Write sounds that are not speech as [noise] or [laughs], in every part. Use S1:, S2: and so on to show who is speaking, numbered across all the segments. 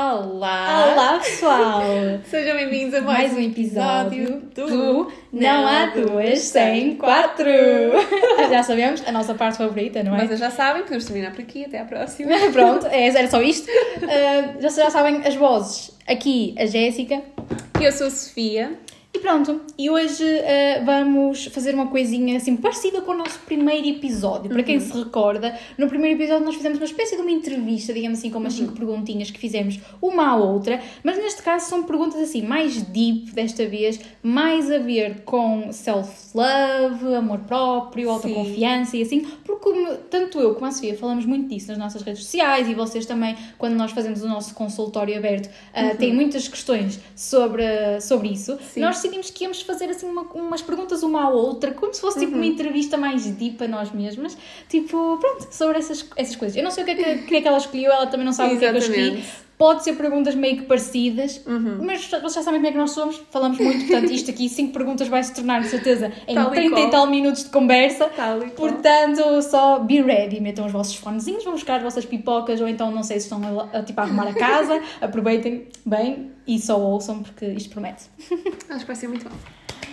S1: Olá!
S2: Olá, pessoal! [laughs]
S1: Sejam bem-vindos a mais,
S2: Mais um episódio
S1: do,
S2: do Não Há Duas Sem Quatro! [laughs] Já sabemos, a nossa parte favorita, não é?
S1: Vocês já sabem, podemos terminar por aqui, até à próxima. [laughs]
S2: Pronto, é, era só isto. Uh, já, já sabem as vozes. Aqui a Jéssica.
S1: Eu sou a Sofia.
S2: E pronto, e hoje uh, vamos fazer uma coisinha assim parecida com o nosso primeiro episódio. Para quem se recorda, no primeiro episódio nós fizemos uma espécie de uma entrevista, digamos assim, com umas cinco perguntinhas que fizemos uma à outra, mas neste caso são perguntas assim mais deep desta vez, mais a ver com self-love, amor próprio, autoconfiança e assim, porque tanto eu como a Sofia falamos muito disso nas nossas redes sociais e vocês também, quando nós fazemos o nosso consultório aberto, uh, têm muitas questões sobre, sobre isso.
S1: Sim.
S2: Nós decidimos que íamos fazer assim uma- umas perguntas uma à outra, como se fosse tipo uma entrevista mais deep a nós mesmas, tipo, pronto, sobre essas, essas coisas. Eu não sei o que é que, que é que ela escolheu, ela também não sabe o que é que eu escolhi. Pode ser perguntas meio que parecidas, mas vocês já sabem como é que nós somos, falamos muito, portanto, isto aqui, cinco perguntas vai se tornar, de certeza, em
S1: Tal e
S2: 30 e
S1: qual.
S2: tal minutos de conversa.
S1: Tal e qual.
S2: Portanto, só be ready, metam os vossos fonezinhos, vão buscar as vossas pipocas, ou então não sei se estão a, a, tipo, a arrumar a casa, [laughs] aproveitem bem e só ouçam, porque isto promete.
S1: Acho que vai ser muito bom.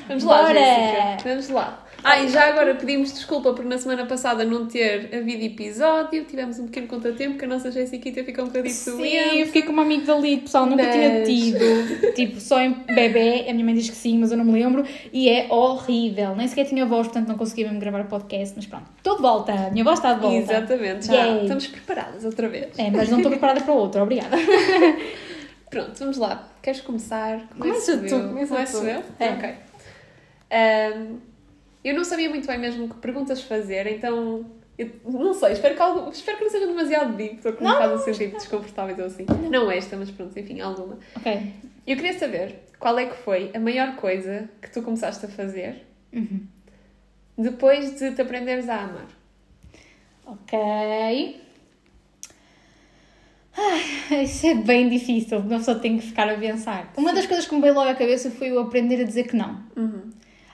S1: Vamos lá,
S2: Bora!
S1: Jéssica. Vamos lá. Ah, e já agora pedimos desculpa por na semana passada não ter havido episódio. Tivemos um pequeno contratempo que a nossa Jéssica ficou um bocadinho
S2: Sim, eu
S1: doente.
S2: fiquei com uma amigdalite, pessoal, nunca tinha
S1: Mas-
S2: tido. Tipo, só em bebê, a minha mãe diz que sim, mas eu não me lembro. E é horrível. Nem sequer tinha voz, portanto não conseguia mesmo gravar o podcast, mas pronto. Estou de volta, a minha voz está de volta.
S1: Exatamente, já estamos preparadas outra vez.
S2: É, mas não estou preparada para outra, obrigada. [laughs]
S1: Pronto, vamos lá. Queres começar?
S2: Começa tu, começa tu.
S1: eu?
S2: É.
S1: Ok. Ahm, eu não sabia muito bem mesmo que perguntas fazer, então... eu não sei, espero que, algo, espero que não seja demasiado deep, estou com um
S2: Não,
S1: bocado a sentir desconfortável ou assim. Não esta, mas pronto, enfim, alguma.
S2: ok.
S1: Eu queria saber qual é que foi a maior coisa que tu começaste a fazer
S2: Uhum.
S1: depois de te aprenderes a amar.
S2: Ok. Ai, isso é bem difícil, uma pessoa tem que ficar a pensar. Uma das coisas que me veio logo à cabeça foi eu aprender a dizer que não.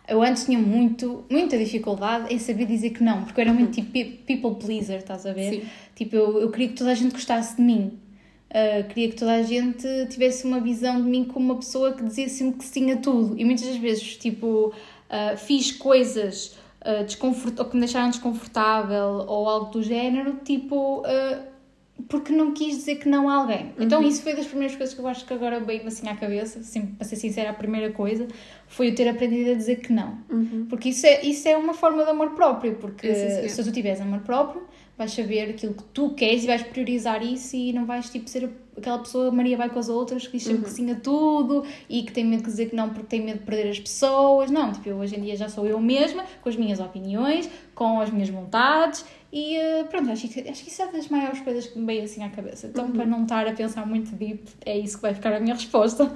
S2: Eu antes tinha muito, muita dificuldade em saber dizer que não, porque eu era muito tipo pe- people pleaser, estás a ver?
S1: Sim.
S2: Tipo, eu, eu queria que toda a gente gostasse de mim. Uh, queria que toda a gente tivesse uma visão de mim como uma pessoa que dizia sempre que sim a tudo. E muitas das vezes, tipo, uh, fiz coisas uh, desconfort- ou que me deixaram desconfortável ou algo do género, tipo, uh, porque não quis dizer que não a alguém. Então isso foi das primeiras coisas que eu acho que agora veio-me assim à cabeça, sempre, para ser sincera, a primeira coisa foi eu ter aprendido a dizer que não. Porque isso é, isso é uma forma de amor próprio, porque
S1: É, sim,
S2: se tu tiveres amor próprio, vais saber aquilo que tu queres e vais priorizar isso e não vais tipo ser aquela pessoa Maria vai com as outras que diz sempre que sim a tudo e que tem medo de dizer que não porque tem medo de perder as pessoas. Não, tipo, eu hoje em dia já sou eu mesma, com as minhas opiniões, com as minhas vontades e eh, pronto, acho que, acho que isso é das maiores coisas que me veio assim à cabeça. Então, para não estar a pensar muito deep, é isso que vai ficar a minha resposta.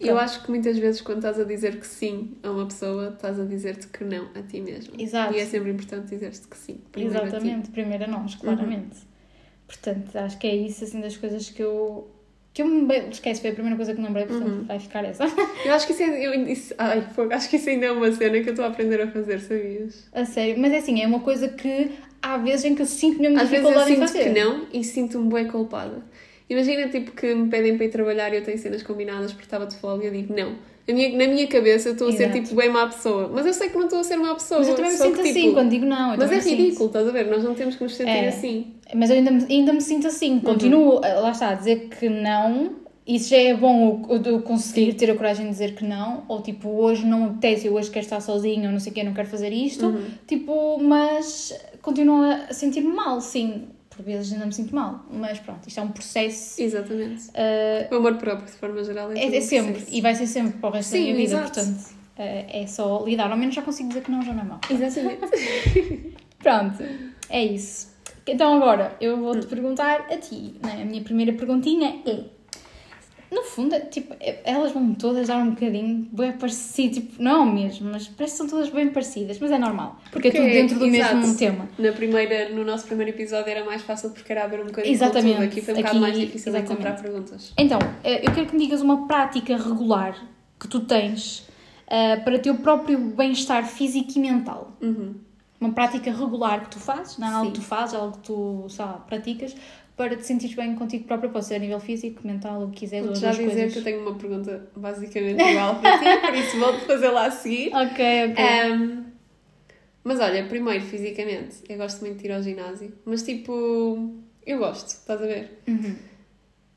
S1: Eu acho que muitas vezes quando estás a dizer que sim a uma pessoa, estás a dizer-te que não a ti mesmo.
S2: Exato.
S1: E é sempre importante dizer-te que sim. primeiro a ti.
S2: Exatamente, primeiro a nós, claramente. Portanto, acho que é isso assim das coisas que eu. Que eu me esquece, foi a primeira coisa que me lembrei, portanto vai ficar essa.
S1: Eu acho que isso, é, eu, isso, ai, fogo, acho que isso ainda é uma cena que eu estou a aprender a fazer, sabias?
S2: a sério. Mas é assim, é uma coisa que há vezes em que eu sinto mesmo
S1: Às vezes eu sinto que não e sinto-me bem culpada. Imagina tipo que me pedem para ir trabalhar e eu tenho cenas combinadas porque estava de folga e eu digo não. Na minha, na minha cabeça eu estou a ser tipo bem má pessoa, mas eu sei que não estou a ser má pessoa.
S2: Mas eu também me sinto
S1: que,
S2: assim
S1: tipo,
S2: quando digo não.
S1: Mas é ridículo, estás a ver? Nós não temos que nos sentir
S2: É.
S1: assim.
S2: Mas eu ainda, me- ainda me sinto assim, continuo, eh, lá está, a dizer que não. Isso já é bom eu, conseguir ter a coragem de dizer que não, ou tipo, hoje não apetece, eu hoje quero estar sozinha, ou não sei o quê, não quero fazer isto, tipo, mas continuo a sentir-me mal, sim, por vezes ainda me sinto mal, mas pronto, isto é um processo,
S1: Exatamente.
S2: eh,
S1: O amor próprio, de forma geral, é,
S2: é, é sempre,
S1: processo.
S2: e vai ser sempre para o resto
S1: Sim,
S2: da minha vida,
S1: exato.
S2: portanto, eh, é só lidar, ao menos já consigo dizer que não, já não é mal.
S1: Exatamente. [laughs]
S2: Pronto, é isso. Então agora eu vou-te perguntar a ti. Né? A minha primeira perguntinha é. No fundo, é, tipo, é- elas vão todas dar um bocadinho bem parecido, tipo, não mesmo, mas parece que são todas bem parecidas, mas é normal, porque, é tudo dentro do
S1: exato.
S2: mesmo tema.
S1: Na primeira, no nosso primeiro episódio era mais fácil porque era haver um bocadinho de
S2: Exatamente.
S1: Aqui foi um bocado mais difícil de
S2: exatamente.
S1: encontrar perguntas.
S2: Então, eh, eu quero que me digas uma prática regular que tu tens eh, para teu próprio bem-estar físico e mental.
S1: Uhum.
S2: Uma prática regular que tu fazes, não é algo que tu fazes, é algo que tu, sei lá, praticas para te sentires bem contigo própria, pode ser a nível físico, mental, o que quiseres,
S1: Vou
S2: ou
S1: já dizer
S2: coisas.
S1: que eu tenho uma pergunta basicamente igual para ti, [laughs] por isso vou-te fazê-la a seguir.
S2: Ok, ok.
S1: Ahm, mas olha, primeiro, fisicamente, eu gosto muito de ir ao ginásio, mas tipo, eu gosto, estás a ver?
S2: Uhum.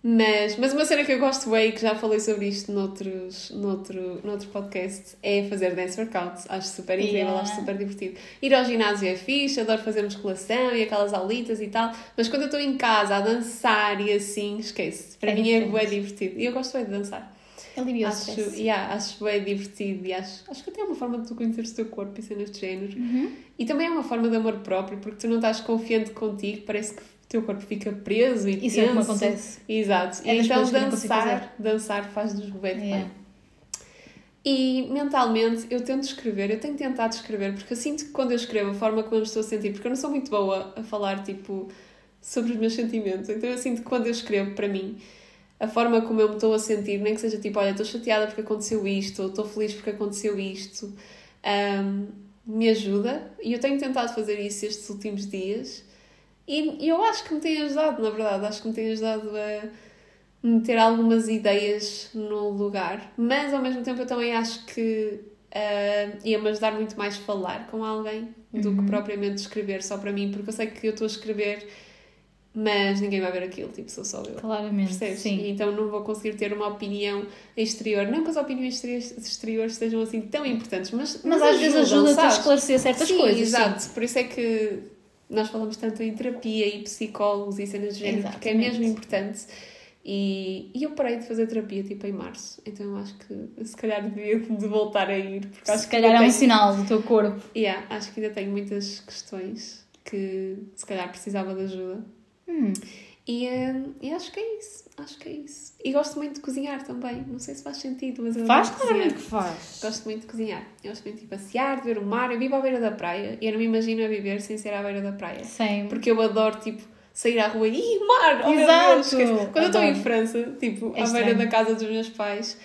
S1: Mas, mas uma cena que eu gosto bem, e que já falei sobre isto noutros, noutro, noutro podcast, é fazer dance workouts. Acho super incrível,
S2: Yeah.
S1: acho super divertido. Ir ao ginásio é fixe, adoro fazer musculação e aquelas aulitas e tal, mas quando eu estou em casa a dançar e assim, esquece. Para
S2: É
S1: mim é
S2: diferente.
S1: bem divertido. E eu gosto bem de dançar.
S2: Alivia
S1: Acho, yeah, acho bem divertido e acho, acho que até é uma forma de tu conheceres o teu corpo e cenas de género.
S2: Uhum.
S1: E também é uma forma de amor próprio, porque tu não estás confiante contigo, parece que o teu corpo fica preso e
S2: Isso é como
S1: tenso.
S2: acontece.
S1: Exato.
S2: É
S1: e então dançar, dançar faz-nos bem de
S2: Yeah.
S1: bem. E mentalmente eu tento escrever, eu tenho tentado escrever, porque eu sinto que quando eu escrevo a forma como eu me estou a sentir, porque eu não sou muito boa a falar tipo sobre os meus sentimentos, então eu sinto que quando eu escrevo para mim, a forma como eu me estou a sentir, nem que seja tipo, olha, estou chateada porque aconteceu isto, ou estou feliz porque aconteceu isto, ahm, me ajuda. E eu tenho tentado fazer isso estes últimos dias. E e eu acho que me tem ajudado, na verdade, acho que me tem ajudado a meter algumas ideias no lugar, mas ao mesmo tempo eu também acho que ah, ia-me ajudar muito mais falar com alguém do que propriamente escrever só para mim, porque eu sei que eu estou a escrever, mas ninguém vai ver aquilo, tipo, sou só eu.
S2: Claramente.
S1: Percebes?
S2: Sim.
S1: E então não vou conseguir ter uma opinião exterior. Não que as opiniões exteriores, sejam assim tão importantes, mas,
S2: Mas às vezes
S1: ajudam,
S2: ajuda-te a esclarecer certas
S1: Sim,
S2: coisas.
S1: Exato, por isso é que nós falamos tanto em terapia e psicólogos e cenas de género, porque é mesmo importante. E, e eu parei de fazer terapia tipo em março, então eu acho que se calhar devia de voltar a ir, porque
S2: Sim.
S1: acho
S2: Se
S1: que
S2: calhar é
S1: ainda
S2: um
S1: tenho-
S2: sinal do teu corpo.
S1: Yeah, acho que ainda tenho muitas questões que se calhar precisava de ajuda.
S2: Hum.
S1: E, hum, e acho que é isso, acho que é isso. E gosto muito de cozinhar também, não sei se faz sentido, mas eu
S2: Faz
S1: adoro
S2: claramente que faz.
S1: Gosto muito de cozinhar. Eu gosto muito de passear, de ver o mar. Eu vivo à beira da praia e eu não me imagino a viver sem ser à beira da praia.
S2: Sim.
S1: Porque eu adoro, tipo, sair à rua e "Ih, mar! Oh,
S2: Exato!
S1: Deus, esquece." Quando eu estou em
S2: Adoro.
S1: França, tipo,
S2: É
S1: à beira da casa dos meus pais,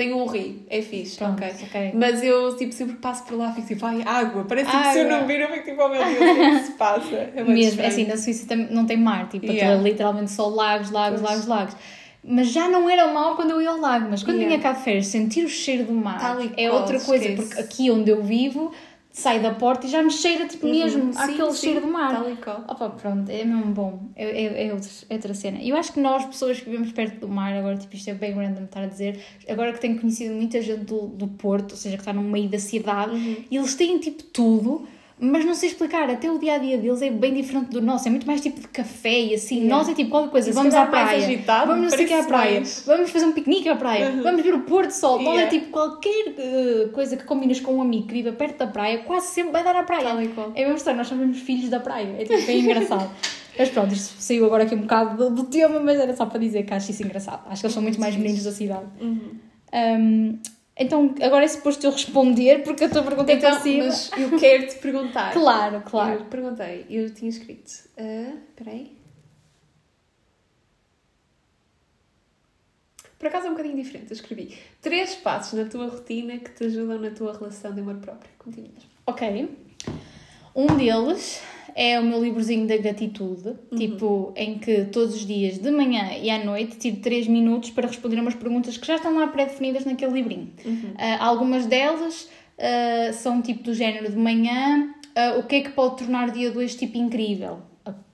S1: tenho um rio, é fixe,
S2: Pronto,
S1: ok.
S2: ok.
S1: Mas eu, tipo, sempre passo por lá e fico tipo, ai, água. Parece que se eu
S2: Água.
S1: não vir, eu fico tipo, oh meu Deus, o que é que se passa? É
S2: Mesmo,
S1: estranho.
S2: assim, na Suíça tam- não tem mar, tipo, aquilo
S1: Yeah.
S2: é literalmente só lagos, lagos,
S1: Pois.
S2: lagos, lagos. Mas já não era mal quando eu ia ao lago, mas quando
S1: Yeah.
S2: vinha cá de férias, sentir o cheiro do mar
S1: Tal
S2: é
S1: qual,
S2: outra coisa,
S1: esquece.
S2: porque aqui onde eu vivo, sai da porta e já me cheira tipo mesmo
S1: Uhum. Sim,
S2: aquele
S1: sim,
S2: cheiro do mar.
S1: Tal e qual.
S2: Opa, pronto, é mesmo bom. É, é, é outra, é outra cena. Eu acho que nós, pessoas que vivemos perto do mar, agora, tipo, isto é bem random estar a dizer, agora que tenho conhecido muita gente do, do Porto, ou seja, que está no meio da cidade,
S1: Uhum.
S2: e eles têm tipo tudo. Mas não sei explicar, até o dia a dia deles é bem diferente do nosso, é muito mais tipo de café e assim.
S1: Yeah.
S2: Nós é tipo qualquer coisa, vamos à praia,
S1: agitado,
S2: vamos não sei que à praia,
S1: mais.
S2: vamos fazer um piquenique à praia,
S1: Uhum.
S2: vamos ver o pôr do sol. É
S1: Yeah.
S2: tipo qualquer eh, coisa que combinas com um amigo que vive perto da praia, quase sempre vai dar à praia.
S1: Tal e qual.
S2: É mesmo estranho, nós somos filhos da praia. É tipo, bem engraçado. [laughs] Mas pronto, isto saiu agora aqui um bocado do, do tema, mas era só para dizer que acho isso engraçado. Acho que eles são muito mais meninos da cidade.
S1: Uhum.
S2: Um, então, agora é suposto eu responder, porque a tua pergunta é
S1: Então,
S2: passiva.
S1: mas eu quero te perguntar. [laughs]
S2: Claro, claro.
S1: Eu perguntei, eu tinha escrito. ah, Espera aí. Por acaso é um bocadinho diferente. Eu escrevi três passos na tua rotina que te ajudam na tua relação de amor próprio. Contigo mesmo.
S2: Ok. Um deles é o meu livrozinho da gratitude, tipo, em que todos os dias, de manhã e à noite, tiro 3 minutos para responder a umas perguntas que já estão lá pré-definidas naquele livrinho. Ah, algumas delas ah, são tipo do género de manhã, ah, o que é que pode tornar o dia 2 tipo incrível?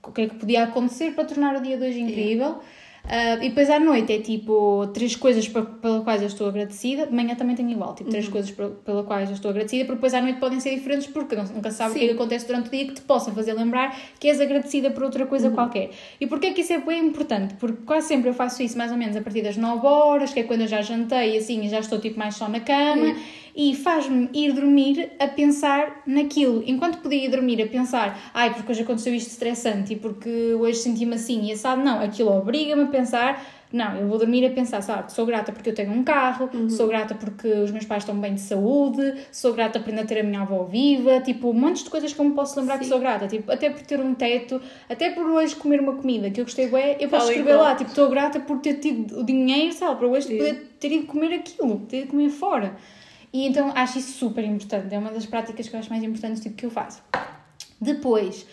S2: O que é que podia acontecer para tornar o dia 2 incrível? Ah, e depois à noite é tipo três coisas pe- pelas quais eu estou agradecida. De manhã também tenho igual, tipo
S1: Uhum.
S2: três coisas pe- pelas quais eu estou agradecida, porque depois à noite podem ser diferentes porque nunca se sabe o que é
S1: Sim.
S2: acontece durante o dia que te possa fazer lembrar que és agradecida por outra
S1: Uhum.
S2: coisa qualquer. E porquê que isso é bem importante? Porque quase sempre eu faço isso mais ou menos a partir das 9 horas, que é quando eu já jantei e assim e já estou tipo mais só na cama, e faz-me ir dormir a pensar naquilo. Enquanto podia ir dormir a pensar, ai, porque hoje aconteceu isto estressante e porque hoje senti-me assim e assado, não, aquilo obriga-me a pensar. Não, eu vou dormir a pensar, sabe, sou grata porque eu tenho um carro, sou grata porque os meus pais estão bem de saúde, sou grata por ainda ter a minha avó viva, tipo, um monte de coisas que eu me posso lembrar que
S1: Sim.
S2: sou grata, tipo, até por ter um teto, até por hoje comer uma comida que eu gostei bem, eu posso
S1: Tal
S2: escrever
S1: qual.
S2: lá, tipo, estou grata por ter tido o dinheiro, sabe, para hoje
S1: Sim.
S2: poder ter ido comer aquilo, ter ido comer fora. E então acho isso super importante, é uma das práticas que eu acho mais importantes tipo, que eu faço. Depois,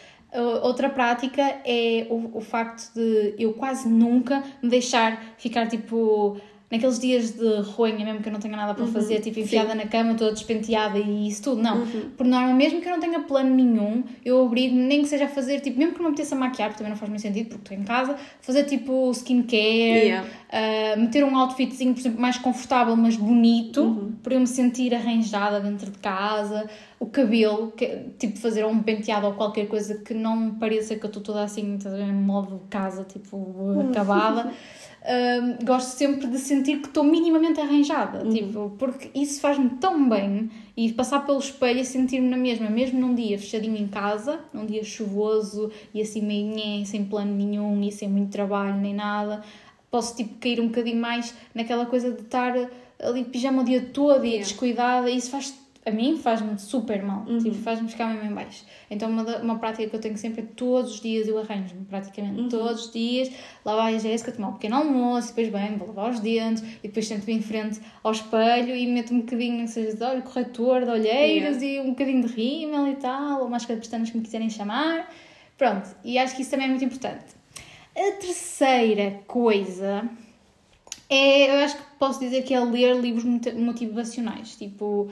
S2: Outra prática é o, o facto de eu quase nunca me deixar ficar tipo naqueles dias de roenha mesmo que eu não tenha nada para fazer, tipo enfiada na cama, toda despenteada e isso tudo. Não, por norma, mesmo que eu não tenha plano nenhum, eu obrigo nem que seja a fazer, tipo, mesmo que não me apeteça maquiar, porque também não faz muito sentido, porque estou em casa, fazer tipo skincare,
S1: Yeah.
S2: uh, meter um outfitzinho, por exemplo, mais confortável, mas bonito, para eu me sentir arranjada dentro de casa. O cabelo, que, tipo, fazer um penteado ou qualquer coisa que não pareça que eu estou toda assim, em modo casa, tipo, acabada. [laughs] Gosto sempre de sentir que estou minimamente arranjada, tipo, porque isso faz-me tão bem e passar pelo espelho e sentir-me na mesma, mesmo num dia fechadinho em casa, num dia chuvoso e assim meio nhé, sem plano nenhum e sem muito trabalho nem nada, posso tipo cair um bocadinho mais naquela coisa de estar ali de pijama o dia todo e
S1: Yeah.
S2: descuidada e isso faz a mim faz-me super mal,
S1: Uhum.
S2: tipo, faz-me ficar mesmo em baixo. Então uma, uma prática que eu tenho sempre é todos os dias eu arranjo-me, praticamente
S1: Uhum.
S2: todos os dias, lá vai a Jéssica tomar um pequeno almoço, depois bem, vou lavar os dentes e depois sento-me em frente ao espelho e meto um bocadinho, seja de olho corretor, de olheiras e um bocadinho de rímel e tal, ou máscara de pestanas que me quiserem chamar. Pronto, e acho que isso também é muito importante. A terceira coisa é, eu acho que posso dizer que é ler livros moti- motivacionais. Tipo,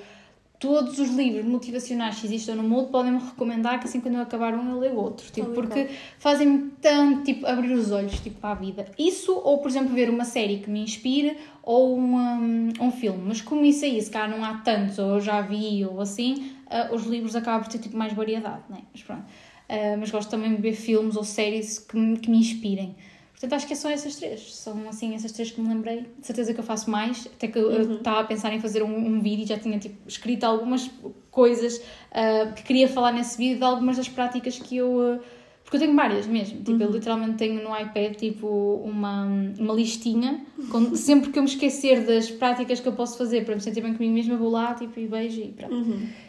S2: todos os livros motivacionais que existam no mundo podem-me recomendar que assim quando eu acabar um eu leio outro. Tipo,
S1: e
S2: porque fazem-me tanto, tipo, abrir os olhos, tipo, à vida. Isso, ou por exemplo, ver uma série que me inspire, ou um, um filme. Mas como isso aí, se calhar não há tantos, ou eu já vi, ou assim, ah, os livros acabam por ter, tipo, mais variedade, né? Mas pronto. Ah, mas gosto também de ver filmes ou séries que me, que me inspirem. Portanto, acho que é só essas três. São, assim, essas três que me lembrei. De certeza que eu faço mais. Até que eu- eu estava a pensar em fazer um, um vídeo e já tinha, tipo, escrito algumas coisas ah, que queria falar nesse vídeo de algumas das práticas que eu... ah, porque eu tenho várias mesmo. Tipo, eu literalmente tenho no iPad, tipo, uma, uma listinha. Com, sempre que eu me esquecer das práticas que eu posso fazer para me sentir bem comigo mesma, eu vou lá, tipo, e beijo e pronto.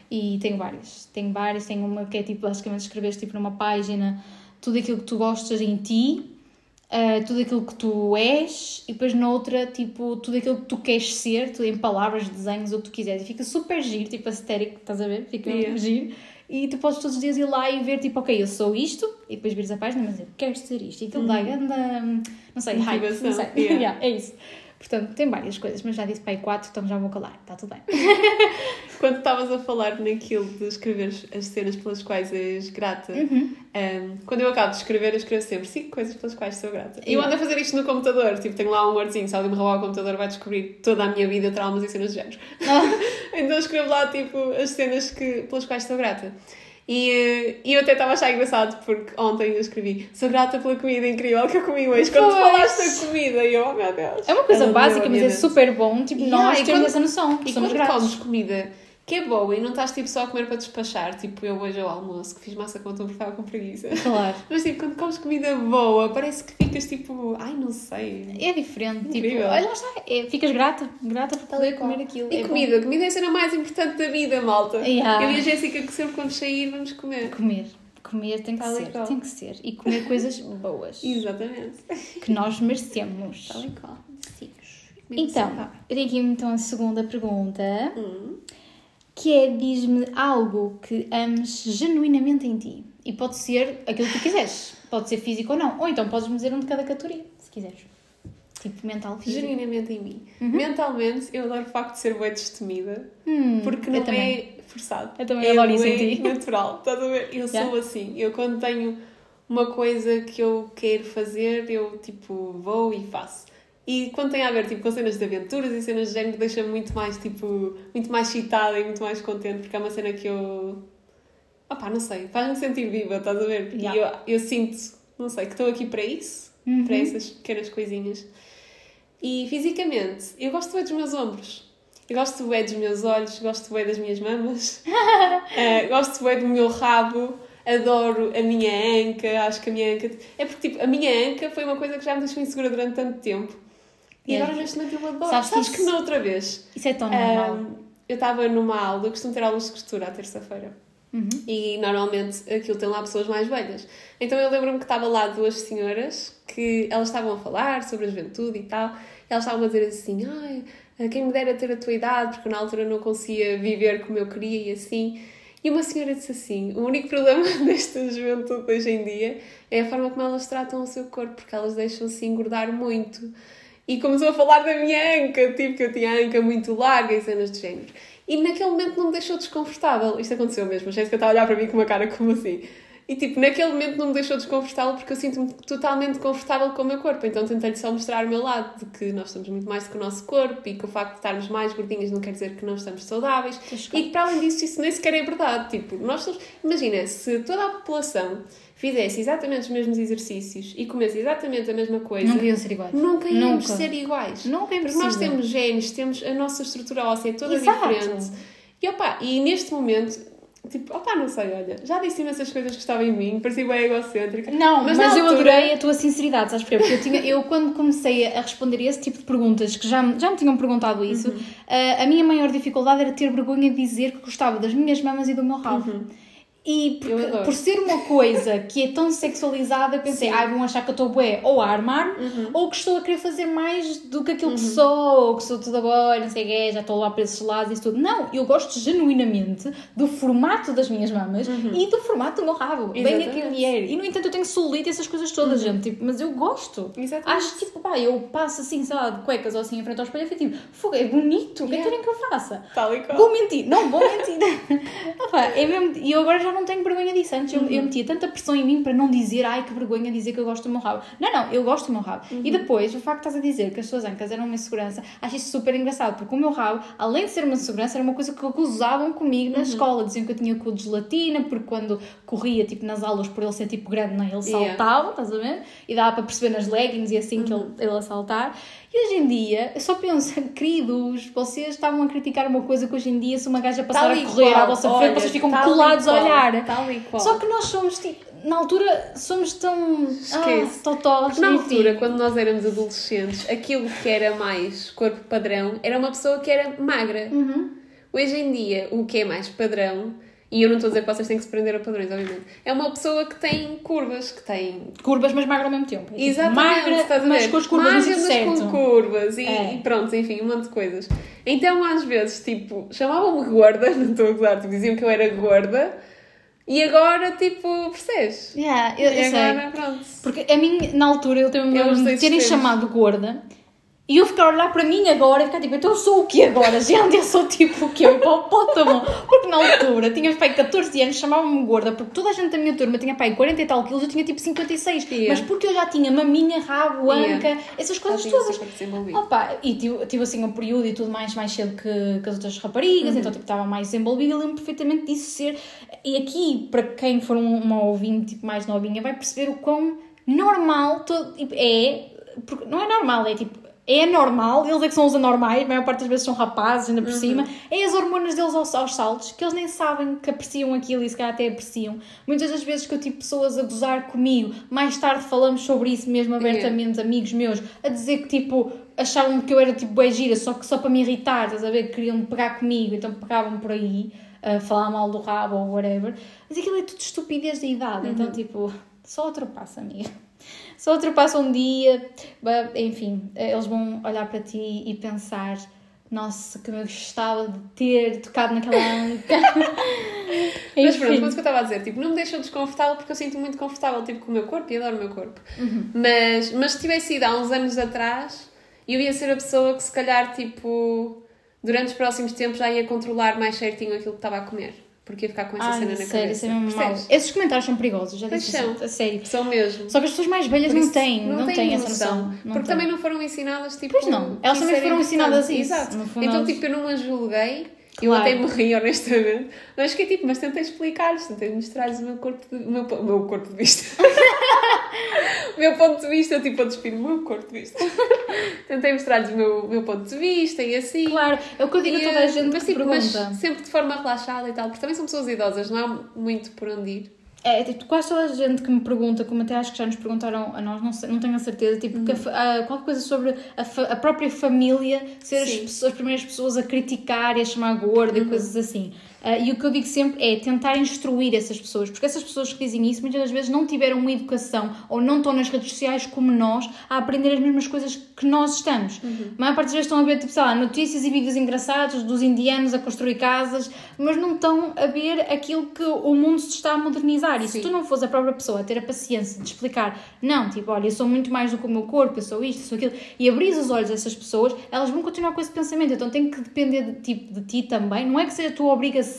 S2: E tenho várias. Tenho várias. Tenho uma que é, tipo, basicamente escreveres, tipo, numa página tudo aquilo que tu gostas em ti, uh, tudo aquilo que tu és, e depois noutra, tipo, tudo aquilo que tu queres ser, tudo em palavras, desenhos, o que tu quiseres. E fica super giro, tipo, aesthetic, estás a ver? Fica
S1: Yeah.
S2: giro. E tu podes todos os dias ir lá e ver, tipo, ok, eu sou isto, e depois vires a página, mas eu quero ser isto. E aquilo dá grande, não sei, hype, não sei. [laughs]
S1: Yeah.
S2: Yeah, é isso. Portanto, tem várias coisas, mas já disse para aí quatro, então já vou calar, está tudo bem. [laughs]
S1: Quando estavas a falar naquilo de escrever as cenas pelas quais és grata,
S2: Uhum.
S1: um, quando eu acabo de escrever, eu escrevo sempre cinco coisas pelas quais sou grata. E eu ando a fazer isto no computador, tipo, tenho lá um wordzinho, se alguém me roubar o computador vai descobrir toda a minha vida, traumas e cenas de género. [laughs] então eu escrevo lá, tipo, as cenas que, pelas quais sou grata. E, eh, e eu até estava a achar engraçado porque ontem eu escrevi sou grata pela comida incrível que eu comi hoje. Quando
S2: Pois.
S1: falaste da comida, eu, oh meu Deus.
S2: É uma coisa
S1: ela
S2: básica, mas é super bom. Tipo,
S1: Yeah,
S2: nós temos
S1: quando-
S2: essa noção.
S1: E
S2: somos
S1: quando comes comida que é boa e não estás tipo só a comer para despachar, tipo eu hoje ao almoço que fiz massa com atum porque estava com preguiça.
S2: Claro. [laughs]
S1: Mas tipo, quando comes comida boa, parece que ficas tipo, ai não sei.
S2: É diferente. Tipo,
S1: Incrível.
S2: olha, lá está. é- ficas grata. Grata por poder comer aquilo.
S1: E
S2: é bom.
S1: comida, comida é a cena mais importante da vida, malta.
S2: Yeah.
S1: Eu e a Jéssica que sempre quando sair vamos comer.
S2: Comer. Comer tem que
S1: Tal
S2: ser. Tem que ser. E comer coisas boas. [laughs]
S1: Exatamente.
S2: que nós merecemos.
S1: Tal e qual.
S2: Então, eu tenho aqui então a segunda pergunta.
S1: Hum.
S2: Que é, diz-me algo que ames genuinamente em ti. E pode ser aquilo que tu quiseres. Pode ser físico ou não. Ou então podes-me dizer um de cada categoria, se quiseres. Tipo mental, físico.
S1: Genuinamente em mim. Mentalmente, eu adoro o facto de ser bem destemida.
S2: Hum,
S1: Porque não
S2: também.
S1: é forçado.
S2: Eu também
S1: é
S2: adoro isso em ti. [laughs]
S1: natural. Estás a ver? Eu
S2: Yeah.
S1: sou assim. Eu quando tenho uma coisa que eu quero fazer, eu tipo vou e faço. E quando tem a ver tipo, com cenas de aventuras e cenas de género, deixa-me muito mais tipo, muito mais excitada e muito mais contente, porque é uma cena que eu. Opá, não sei, faz-me sentir viva, estás a ver?
S2: Yeah.
S1: E eu, eu sinto, não sei, que estou aqui para isso,
S2: Uhum.
S1: para essas pequenas coisinhas. E fisicamente, eu gosto bem dos meus ombros. Eu gosto bem dos meus olhos, gosto bem das minhas mamas, [laughs] Eh, gosto bem do meu rabo, adoro a minha anca, acho que a minha anca. É porque, tipo, a minha anca foi uma coisa que já me deixou insegura durante tanto tempo. E
S2: É.
S1: agora neste momento eu adoro.
S2: Sabes
S1: Sabes,
S2: que
S1: que, na outra vez
S2: Isso é tão normal.
S1: Ahm, eu estava numa aula, eu costumo ter aulas de costura à terça-feira.
S2: Uhum.
S1: E normalmente aquilo tem lá pessoas mais velhas. Então eu lembro-me que estava lá duas senhoras que elas estavam a falar sobre a juventude e tal. E elas estavam a dizer assim: ai, quem me dera ter a tua idade, porque na altura não conseguia viver como eu queria e assim. E uma senhora disse assim: o único problema [laughs] desta juventude hoje em dia é a forma como elas tratam o seu corpo, porque elas deixam-se engordar muito. E começou a falar da minha anca, tipo que eu tinha a anca muito larga e cenas de género. E naquele momento não me deixou desconfortável. Isto aconteceu mesmo, a Jéssica está a olhar para mim com uma cara como assim. E tipo, naquele momento não me deixou desconfortável porque eu sinto-me totalmente confortável com o meu corpo. Então tentei-lhe só mostrar o meu lado, de que nós somos muito mais do que o nosso corpo e que o facto de estarmos mais gordinhas não quer dizer que não estamos saudáveis. E que para além disso, isso nem sequer é verdade. Tipo, nós somos. Imagina, se toda a população fizesse exatamente os mesmos exercícios e comesse exatamente a mesma coisa,
S2: Nunca iam ser iguais.
S1: nunca íamos
S2: Nunca.
S1: ser iguais.
S2: Nunca é
S1: Porque nós temos genes, temos a nossa estrutura óssea é toda
S2: Exato.
S1: diferente. E opa, e neste momento, tipo, opa, não sei, olha, já disse imensas coisas que estavam em mim, parecia bem egocêntrica.
S2: Não, mas, eu
S1: altura-
S2: adorei a tua sinceridade, sabes porquê? Porque eu, tinha, eu quando comecei a responder esse tipo de perguntas, que já, me- já me tinham perguntado isso,
S1: Uhum.
S2: a, a minha maior dificuldade era ter vergonha de dizer que gostava das minhas mamas e do meu rabo.
S1: Uhum.
S2: Porque-
S1: adoro.
S2: por ser uma coisa que é tão sexualizada, pensei, ai, vão achar que eu estou bué ou a armar,
S1: Uhum.
S2: ou que estou a querer fazer mais do que aquilo que sou, ou que sou toda boa, não sei o quê, já estou lá para esses lados e isso tudo. Não, eu gosto genuinamente do formato das minhas mamas e do formato do meu rabo. Venha quem
S1: Exatamente.
S2: vier. E no entanto eu tenho solito e essas coisas todas, gente, tipo, mas eu gosto.
S1: Exatamente.
S2: Acho tipo, pá, eu passo assim, sei lá, de cuecas ou assim em frente ao espelho e fico tipo, fogo, é bonito, o que é que
S1: Yeah.
S2: querem que eu faça?
S1: Tal e qual.
S2: Vou mentir, não vou mentir. [laughs] Opa, é mesmo, e eu agora já não tenho vergonha disso. Antes eu, eu metia tanta pressão em mim para não dizer, ai que vergonha dizer que eu gosto do meu rabo. Não, não, eu gosto do meu rabo. E depois, o facto de estás a dizer que as suas ancas eram uma insegurança, acho isso super engraçado, porque o meu rabo, além de ser uma insegurança, era uma coisa que gozavam comigo na escola. Diziam que eu tinha cu de gelatina, porque quando corria tipo nas aulas, por ele ser tipo grande, não, é? ele
S1: Yeah.
S2: saltava, estás a ver? E dava para perceber nas leggings e assim que ele, ele a saltar. E hoje em dia, eu só penso, [laughs] queridos, vocês estavam a criticar uma coisa que hoje em dia, se uma gaja passar a correr
S1: qual.
S2: à vossa frente,
S1: Olha,
S2: vocês ficam colados a olhar.
S1: Tal e qual.
S2: Só que nós somos, tipo, na altura, somos tão.
S1: Esquece.
S2: Ah, totós,
S1: Na altura, quando nós éramos adolescentes, aquilo que era mais corpo padrão era uma pessoa que era magra.
S2: Uhum.
S1: Hoje em dia, o que é mais padrão, e eu não estou a dizer que vocês têm que se prender a padrões, obviamente, é uma pessoa que tem curvas, que tem.
S2: Curvas, mas magra ao mesmo tempo. É tipo,
S1: Exatamente,
S2: magra, mas com as curvas
S1: Magra, mas
S2: certo.
S1: com curvas e,
S2: É.
S1: e pronto, enfim, um monte de coisas. Então, às vezes, tipo, chamavam-me gorda, [laughs] não estou a gozar, tipo, diziam que eu era gorda, e agora, tipo, percebes?
S2: Yeah, eu,
S1: e
S2: eu sei.
S1: agora, pronto.
S2: Porque a mim, na altura, eu tenho me terem chamado gorda e eu ficar a olhar para mim agora e ficar tipo, então eu sou o que agora? [laughs] Gente, eu sou tipo o que? O hipopótamo. Porque na altura, tinha pai 14 anos, chamavam-me gorda, porque toda a gente da minha turma tinha pai 40 e tal quilos, eu tinha tipo 56.
S1: Yeah.
S2: Mas porque eu já tinha maminha, rabo,
S1: Yeah.
S2: anca, essas
S1: Já
S2: coisas todas. Opa, e tive, tive assim um período e tudo mais mais cedo que, que as outras raparigas, então tipo, estava mais desenvolvida e lembro perfeitamente disso ser. E aqui, para quem for um- uma ouvinte tipo, mais novinha, vai perceber o quão normal todo, tipo, é. Porque não é normal, é tipo. É normal, eles é que são os anormais, a maior parte das vezes são rapazes, ainda por cima. É as hormonas deles aos, aos saltos, que eles nem sabem que apreciam aquilo e se calhar até apreciam. Muitas das vezes que eu tive pessoas a gozar comigo, mais tarde falamos sobre isso mesmo abertamente, amigos meus, a dizer que tipo achavam que eu era tipo bué gira, só que só para me irritar, estás a ver? Que queriam pegar comigo, então pegavam por aí, a falar mal do rabo ou whatever. Mas aquilo é tudo estupidez da idade, então tipo, só ultrapassa, amiga. Só ultrapassa um dia, enfim, eles vão olhar para ti e pensar. Nossa, como eu gostava de ter tocado naquela anca. [laughs]
S1: Mas pronto, mas o que eu estava a dizer, tipo, não me deixou desconfortável porque eu sinto muito confortável tipo, com o meu corpo e adoro o meu corpo.
S2: Uhum.
S1: Mas, mas se tivesse ido há uns anos atrás, eu ia ser a pessoa que se calhar, tipo, durante os próximos tempos já ia controlar mais certinho aquilo que estava a comer. Porque ia ficar com essa
S2: Ai,
S1: cena na
S2: sério,
S1: cabeça.
S2: isso é? Esses comentários são perigosos, já disse
S1: são.
S2: a sério.
S1: São mesmo.
S2: Só que as pessoas mais velhas não têm, não, têm essa noção. Não
S1: porque
S2: têm.
S1: também não foram ensinadas, tipo...
S2: Pois não. Elas também
S1: era
S2: foram ensinadas isso.
S1: Exato. Então, tipo, eu não as julguei. Eu
S2: Claro.
S1: até me ri, honestamente. Mas fiquei tipo, mas tentei explicar-lhes, tentei mostrar-lhes o meu corpo de, o meu, o meu corpo de vista. [laughs] o meu ponto de vista, tipo, a despir o meu corpo de vista. [laughs] tentei mostrar-lhes o meu, meu ponto de vista e assim.
S2: Claro, é o que eu digo a
S1: E,
S2: toda a gente
S1: mas, tipo, mas sempre de forma relaxada e tal, porque também são pessoas idosas, não há muito por onde ir.
S2: É, tipo, quase toda a gente que me pergunta, como até acho que já nos perguntaram a nós, não, sei, não tenho a certeza, tipo, que a a- qualquer coisa sobre a, fa- a própria família ser as, pessoas- as primeiras pessoas a criticar e a chamar gorda e coisas assim. Uh, e o que eu digo sempre é tentar instruir essas pessoas, porque essas pessoas que dizem isso muitas das vezes não tiveram uma educação ou não estão nas redes sociais como nós a aprender as mesmas coisas que nós estamos. Uhum. A maior parte das vezes estão a ver, tipo, sei lá, notícias e vídeos engraçados dos indianos a construir casas, mas não estão a ver aquilo que o mundo se está a modernizar. E Sim. se tu não fores a própria pessoa a ter a paciência de explicar, não, tipo, olha, eu sou muito mais do que o meu corpo, eu sou isto, eu sou aquilo, e abrir os olhos dessas pessoas, elas vão continuar com esse pensamento. Então tem que depender de, tipo, de ti também. Não é que seja a tua obrigação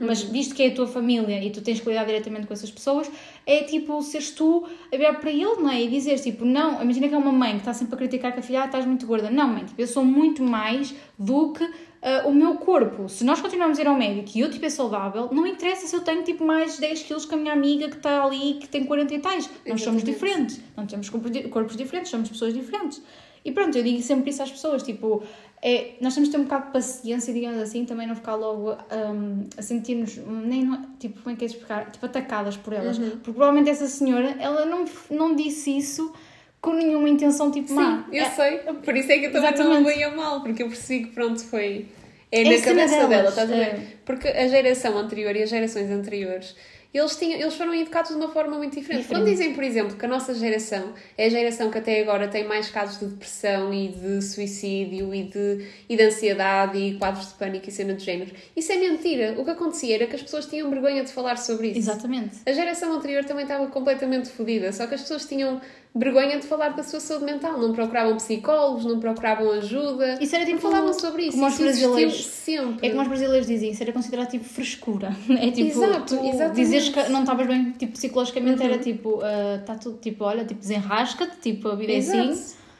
S2: mas uhum. visto que é a tua família e tu tens que lidar diretamente com essas pessoas, é tipo seres tu a virar para ele, não é? E dizer tipo, não, imagina que é uma mãe que está sempre a criticar que a filha, ah, estás muito gorda. Não, mãe, tipo, eu sou muito mais do que uh, o meu corpo. Se nós continuarmos a ir ao médico e eu tipo é saudável, não interessa se eu tenho tipo mais 10 quilos que a minha amiga que está ali que tem 40 e tais. Nós somos diferentes, não temos corpos diferentes, somos pessoas diferentes. E pronto, eu digo sempre isso às pessoas, tipo, é, nós temos de ter um bocado de paciência, digamos assim, também não ficar logo um, a sentir-nos, nem, tipo, como é que é explicar? Tipo, atacadas por elas. Uhum. Porque provavelmente essa senhora, ela não, não disse isso com nenhuma intenção, tipo,
S1: Sim,
S2: má.
S1: eu é, sei. Por isso é que eu também Exatamente. não veio mal, porque eu percebi que, pronto, foi... É, é na cabeça delas, dela, estás a ver? É. Porque a geração anterior e as gerações anteriores eles, tinham, eles foram educados de uma forma muito diferente. diferente. Quando dizem, por exemplo, que a nossa geração é a geração que até agora tem mais casos de depressão e de suicídio e de, e de ansiedade e quadros de pânico e cena de género, isso é mentira. O que acontecia era que as pessoas tinham vergonha de falar sobre isso.
S2: Exatamente.
S1: A geração anterior também estava completamente fodida, só que as pessoas tinham vergonha de falar da sua saúde mental. Não procuravam psicólogos, não procuravam ajuda.
S2: Isso era tipo.
S1: Falavam sobre isso.
S2: Como os brasileiros. Sempre. É como os brasileiros dizem, isso era considerado tipo frescura. [laughs] É tipo. Exato, dizeres que não estavas bem tipo, psicologicamente uhum. era tipo. Está uh, tudo tipo, olha, tipo, desenrasca-te, tipo, a vida é assim.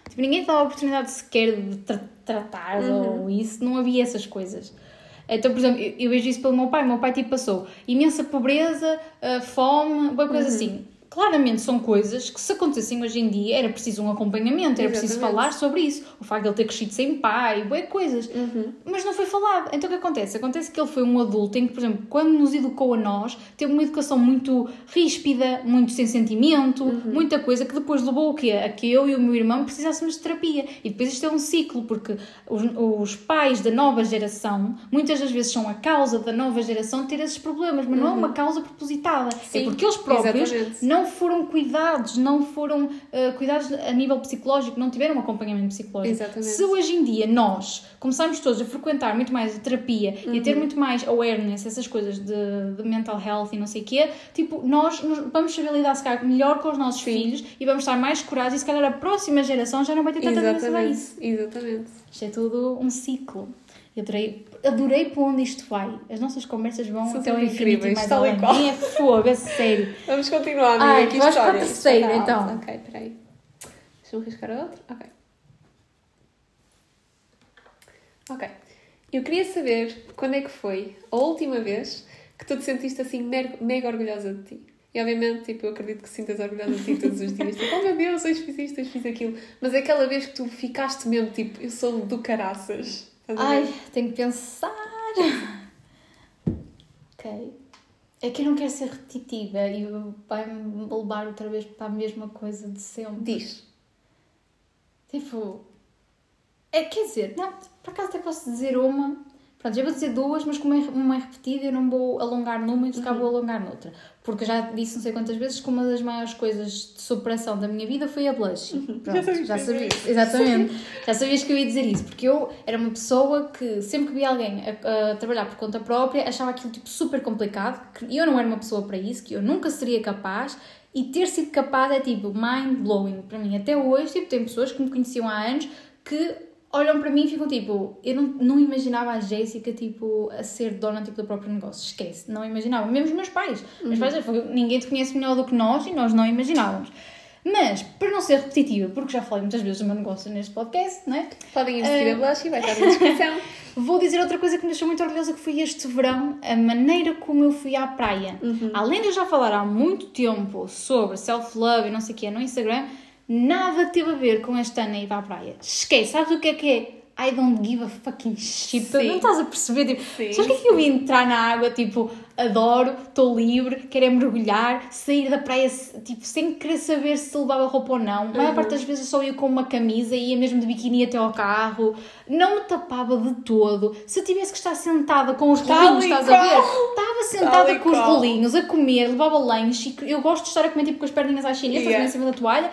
S2: Tipo, ninguém te dá a oportunidade sequer de tra tratar uhum. ou isso, não havia essas coisas. Então, por exemplo, eu, eu vejo isso pelo meu pai. O meu pai tipo, passou imensa pobreza, uh, fome, uma coisa uhum. assim claramente são coisas que se acontecessem hoje em dia era preciso um acompanhamento, era Exatamente. preciso falar sobre isso. O facto de ele ter crescido sem pai, boé coisas. Uhum. Mas não foi falado. Então o que acontece? Acontece que ele foi um adulto em que, por exemplo, quando nos educou a nós, teve uma educação muito ríspida, muito sem sentimento, uhum. muita coisa que depois levou o quê? A que eu e o meu irmão precisássemos de terapia. E depois isto é um ciclo, porque os, os pais da nova geração muitas das vezes são a causa da nova geração ter esses problemas, mas uhum. não é uma uhum. causa propositada. É Sim, é porque eles próprios Exatamente. não não foram cuidados, não foram uh, cuidados a nível psicológico, não tiveram um acompanhamento psicológico. Exatamente. Se hoje em dia nós começarmos todos a frequentar muito mais a terapia uhum. e a ter uhum. muito mais awareness, essas coisas de, de mental health e não sei o quê, tipo, nós, nós vamos saber lidar se calhar melhor com os nossos Sim. filhos e vamos estar mais curados e se calhar a próxima geração já não vai ter tanta doença a isso.
S1: Exatamente.
S2: Isto é tudo um ciclo. Eu adorei, adorei para onde isto vai. As nossas conversas vão São até o infinito mais além. Nem é fogo, é sério. [laughs]
S1: Vamos continuar, amiga. Ai, aqui
S2: vamos para a terceira, então.
S1: Ok, peraí. Deixa-me riscar a outra. Ok. Ok. Eu queria saber quando é que foi a última vez que tu te sentiste assim mega, mega orgulhosa de ti. E obviamente, tipo, eu acredito que sintas orgulhosa de ti todos os dias. Tipo, oh meu Deus, hoje fiz isto, hoje fiz aquilo. Mas aquela vez que tu ficaste mesmo, tipo, eu sou do caraças.
S2: Ai, tenho que pensar. ok. É que eu não quero ser repetitiva e vai-me levar outra vez para a mesma coisa de sempre.
S1: Diz.
S2: Tipo. É, quer dizer, não, por acaso até posso dizer uma Pronto, já vou dizer duas, mas como é uma é repetida, eu não vou alongar numa e se uhum. vou alongar noutra. Porque já disse não sei quantas vezes que uma das maiores coisas de superação da minha vida foi a blush. Uhum. Pronto, [laughs] já sabias. Exatamente. já sabias que eu ia dizer isso. Porque eu era uma pessoa que sempre que via alguém a, a trabalhar por conta própria, achava aquilo tipo super complicado, que eu não era uma pessoa para isso, que eu nunca seria capaz e ter sido capaz é tipo mind blowing para mim. Até hoje, tipo, tem pessoas que me conheciam há anos que olham para mim e ficam tipo, eu não, não imaginava a Jéssica tipo, a ser dona tipo, do próprio negócio, esquece, não imaginava, mesmo os meus pais, uhum. meus pais ninguém te conhece melhor do que nós e nós não imaginávamos. Mas, para não ser repetitiva, porque já falei muitas vezes do meu negócio neste podcast, não é?
S1: Podem investir uh... a blush e vai estar na descrição. [laughs]
S2: Vou dizer outra coisa que me deixou muito orgulhosa que foi este verão, a maneira como eu fui à praia. Uhum. Além de eu já falar há muito tempo sobre self-love e não sei o que é no Instagram, nada teve a ver com esta Ana ir à praia. Esquece, sabes o que é que é? I don't give a fucking shit. Sim. Não estás a perceber? Tipo, sabes o que é que eu ia entrar na água? Tipo, adoro, estou livre, quero é mergulhar, sair da praia, tipo, sem querer saber se levava roupa ou não. A maior
S1: Uhum.
S2: parte das vezes eu só ia com uma camisa, ia mesmo de biquíni até ao carro, não me tapava de todo. Se eu tivesse que estar sentada com os
S1: Tal
S2: rolinhos, estás a ver? Estava sentada com os rolinhos, a comer, levava lanche, eu gosto de estar a comer tipo com as perninhas às chinesas,
S1: Yeah.
S2: em cima da toalha,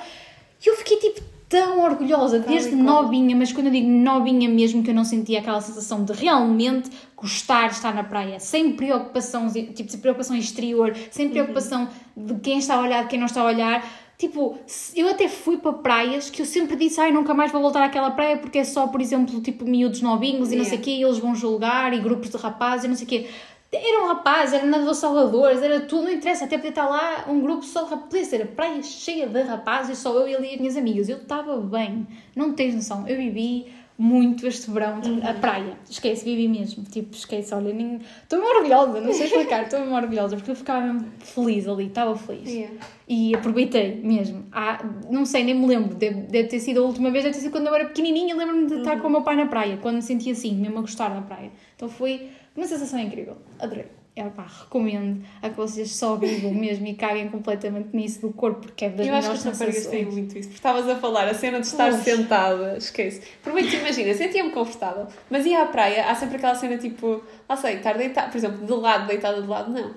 S2: e eu fiquei tipo tão orgulhosa, desde novinha, mas quando eu digo novinha mesmo, que eu não sentia aquela sensação de realmente gostar de estar na praia, sem preocupação, tipo, sem preocupação exterior, sem
S1: Uhum.
S2: preocupação de quem está a olhar, de quem não está a olhar. Tipo, eu até fui para praias que eu sempre disse, ai, nunca mais vou voltar àquela praia porque é só, por exemplo, tipo, miúdos novinhos e não sei o
S1: Yeah.
S2: quê, e eles vão julgar, e grupos de rapazes e não sei o quê. Era um rapaz, era nadador Salvadores, era tudo, não interessa, até podia estar lá um grupo só de rapazes, era praia cheia de rapazes, só eu e ali as minhas amigas. Eu estava bem, não tens noção, eu vivi muito este verão, tipo, a praia, esquece, vivi mesmo, tipo, esquece, olha, nem... estou mesmo orgulhosa, não sei explicar, estou mesmo orgulhosa, porque eu ficava mesmo feliz ali, estava feliz.
S1: Yeah.
S2: E aproveitei mesmo. Ah, não sei, nem me lembro. Deve, deve ter sido a última vez, deve ter sido quando eu era pequenininha. Lembro-me de estar com o meu pai na praia, quando me sentia assim, mesmo a gostar da praia. Então foi uma sensação incrível. Adorei. É, pá, recomendo a que vocês só vivam mesmo e caguem completamente nisso do corpo, porque é das
S1: Eu acho que
S2: melhores
S1: as raparigas têm muito isso. Porque estavas a falar, a cena de estar
S2: Pois.
S1: sentada, esquece. Por que imagina, sentia-me confortável, mas ia à praia, há sempre aquela cena tipo, lá sei, estar deitada, por exemplo, de lado, deitada de lado, não.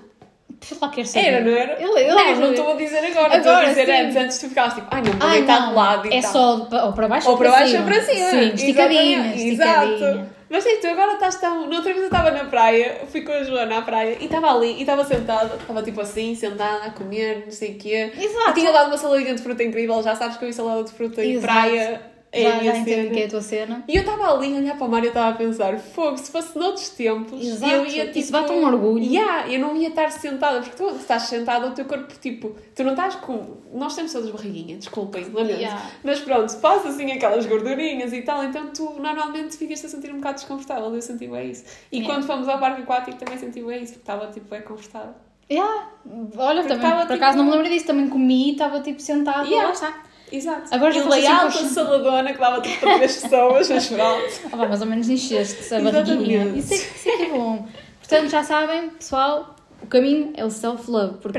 S2: Sei lá, quero saber.
S1: Era, não era?
S2: Eu, eu
S1: não, não estou a dizer agora, estou a dizer
S2: sim.
S1: antes, antes tu ficavas tipo, ai não, vou
S2: Ai,
S1: deitar
S2: não,
S1: de lado e
S2: é
S1: tal.
S2: só ou para baixo
S1: Ou para baixo ou para cima.
S2: Sim, esticadinha,
S1: Exatamente,
S2: esticadinha.
S1: Mas sim, tu agora estás tão. Na outra vez eu estava na praia, fui com a Joana à praia e estava ali e estava sentada, estava tipo assim, sentada a comer, não sei o quê.
S2: Exato.
S1: E tinha dado uma saladinha de fruta incrível, já sabes que eu salada de fruta e
S2: Exato.
S1: praia é a minha
S2: entendo que é a tua cena.
S1: E eu estava ali a olhar para o mar e eu estava a pensar, fogo, se fosse noutros tempos,
S2: Exato.
S1: eu ia tipo.
S2: Isso bate um orgulho.
S1: Yeah, eu não ia estar sentada, porque tu estás sentada, o teu corpo, tipo, tu não estás com. Nós temos todas barriguinha, desculpem, lamento.
S2: Yeah.
S1: Mas pronto, faz assim aquelas gordurinhas e tal, então tu normalmente ficas a sentir um bocado desconfortável. Eu senti bem isso. E
S2: Yeah.
S1: quando fomos ao parque aquático também senti bem isso, porque estava tipo bem confortável.
S2: Yeah. Olha,
S1: Porque
S2: também,
S1: tava,
S2: por acaso
S1: tipo-
S2: não me lembro disso, também comi e estava tipo sentada
S1: Yeah.
S2: lá está.
S1: Exato.
S2: Agora
S1: e
S2: assim
S1: layout, a
S2: consciente.
S1: saladona que dava tipo para três [laughs] pessoas, mas pronto.
S2: Ah, pá, mais ou menos encheste a barriguinha. Isso é, isso é que é bom. Portanto, já sabem, pessoal, o caminho é o self-love. Porque,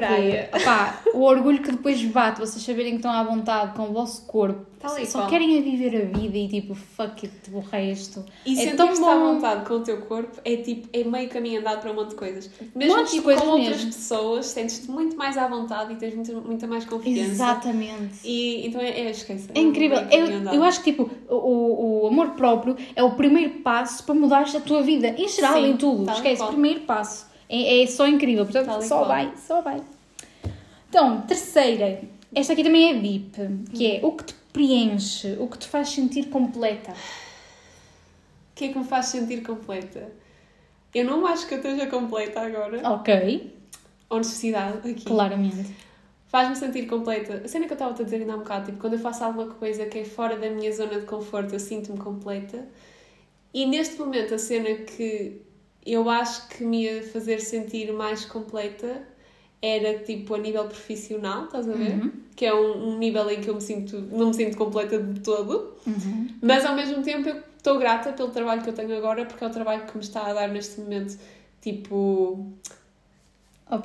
S2: opá, o orgulho que depois bate, vocês saberem que estão à vontade com o vosso corpo,
S1: Tal
S2: só
S1: qual.
S2: querem é viver a vida e tipo, fuck it, o resto.
S1: E
S2: é tão
S1: estar à
S2: bom.
S1: vontade com o teu corpo é tipo, é meio caminho andado para um monte de coisas. Mesmo
S2: Montes
S1: tipo,
S2: coisas
S1: com outras
S2: mesmo.
S1: pessoas, sentes-te muito mais à vontade e tens muita, muita mais confiança.
S2: Exatamente.
S1: E então é, é esquece.
S2: É incrível.
S1: um caminho
S2: Eu, eu acho que tipo, o, o amor próprio é o primeiro passo para mudares a tua vida. Em geral,
S1: Sim,
S2: em tudo. Esquece,
S1: qual.
S2: primeiro passo. É, é só incrível. Portanto,
S1: Tal e
S2: só
S1: qual.
S2: vai, só vai. Então, terceira. Esta aqui também é deep. Que é o que te preenche, o que te faz sentir completa.
S1: O que é que me faz sentir completa? Eu não acho que eu esteja completa agora.
S2: Ok,
S1: Honestidade aqui.
S2: claramente.
S1: Faz-me sentir completa. A cena que eu estava a dizer ainda há um bocado, tipo, quando eu faço alguma coisa que é fora da minha zona de conforto, eu sinto-me completa. E neste momento, a cena que eu acho que me ia fazer sentir mais completa era tipo a nível profissional, estás a ver?
S2: Uhum.
S1: Que é um, um nível em que eu me sinto, não me sinto completa de todo,
S2: Uhum.
S1: mas ao mesmo tempo eu estou grata pelo trabalho que eu tenho agora, porque é o trabalho que me está a dar neste momento, tipo,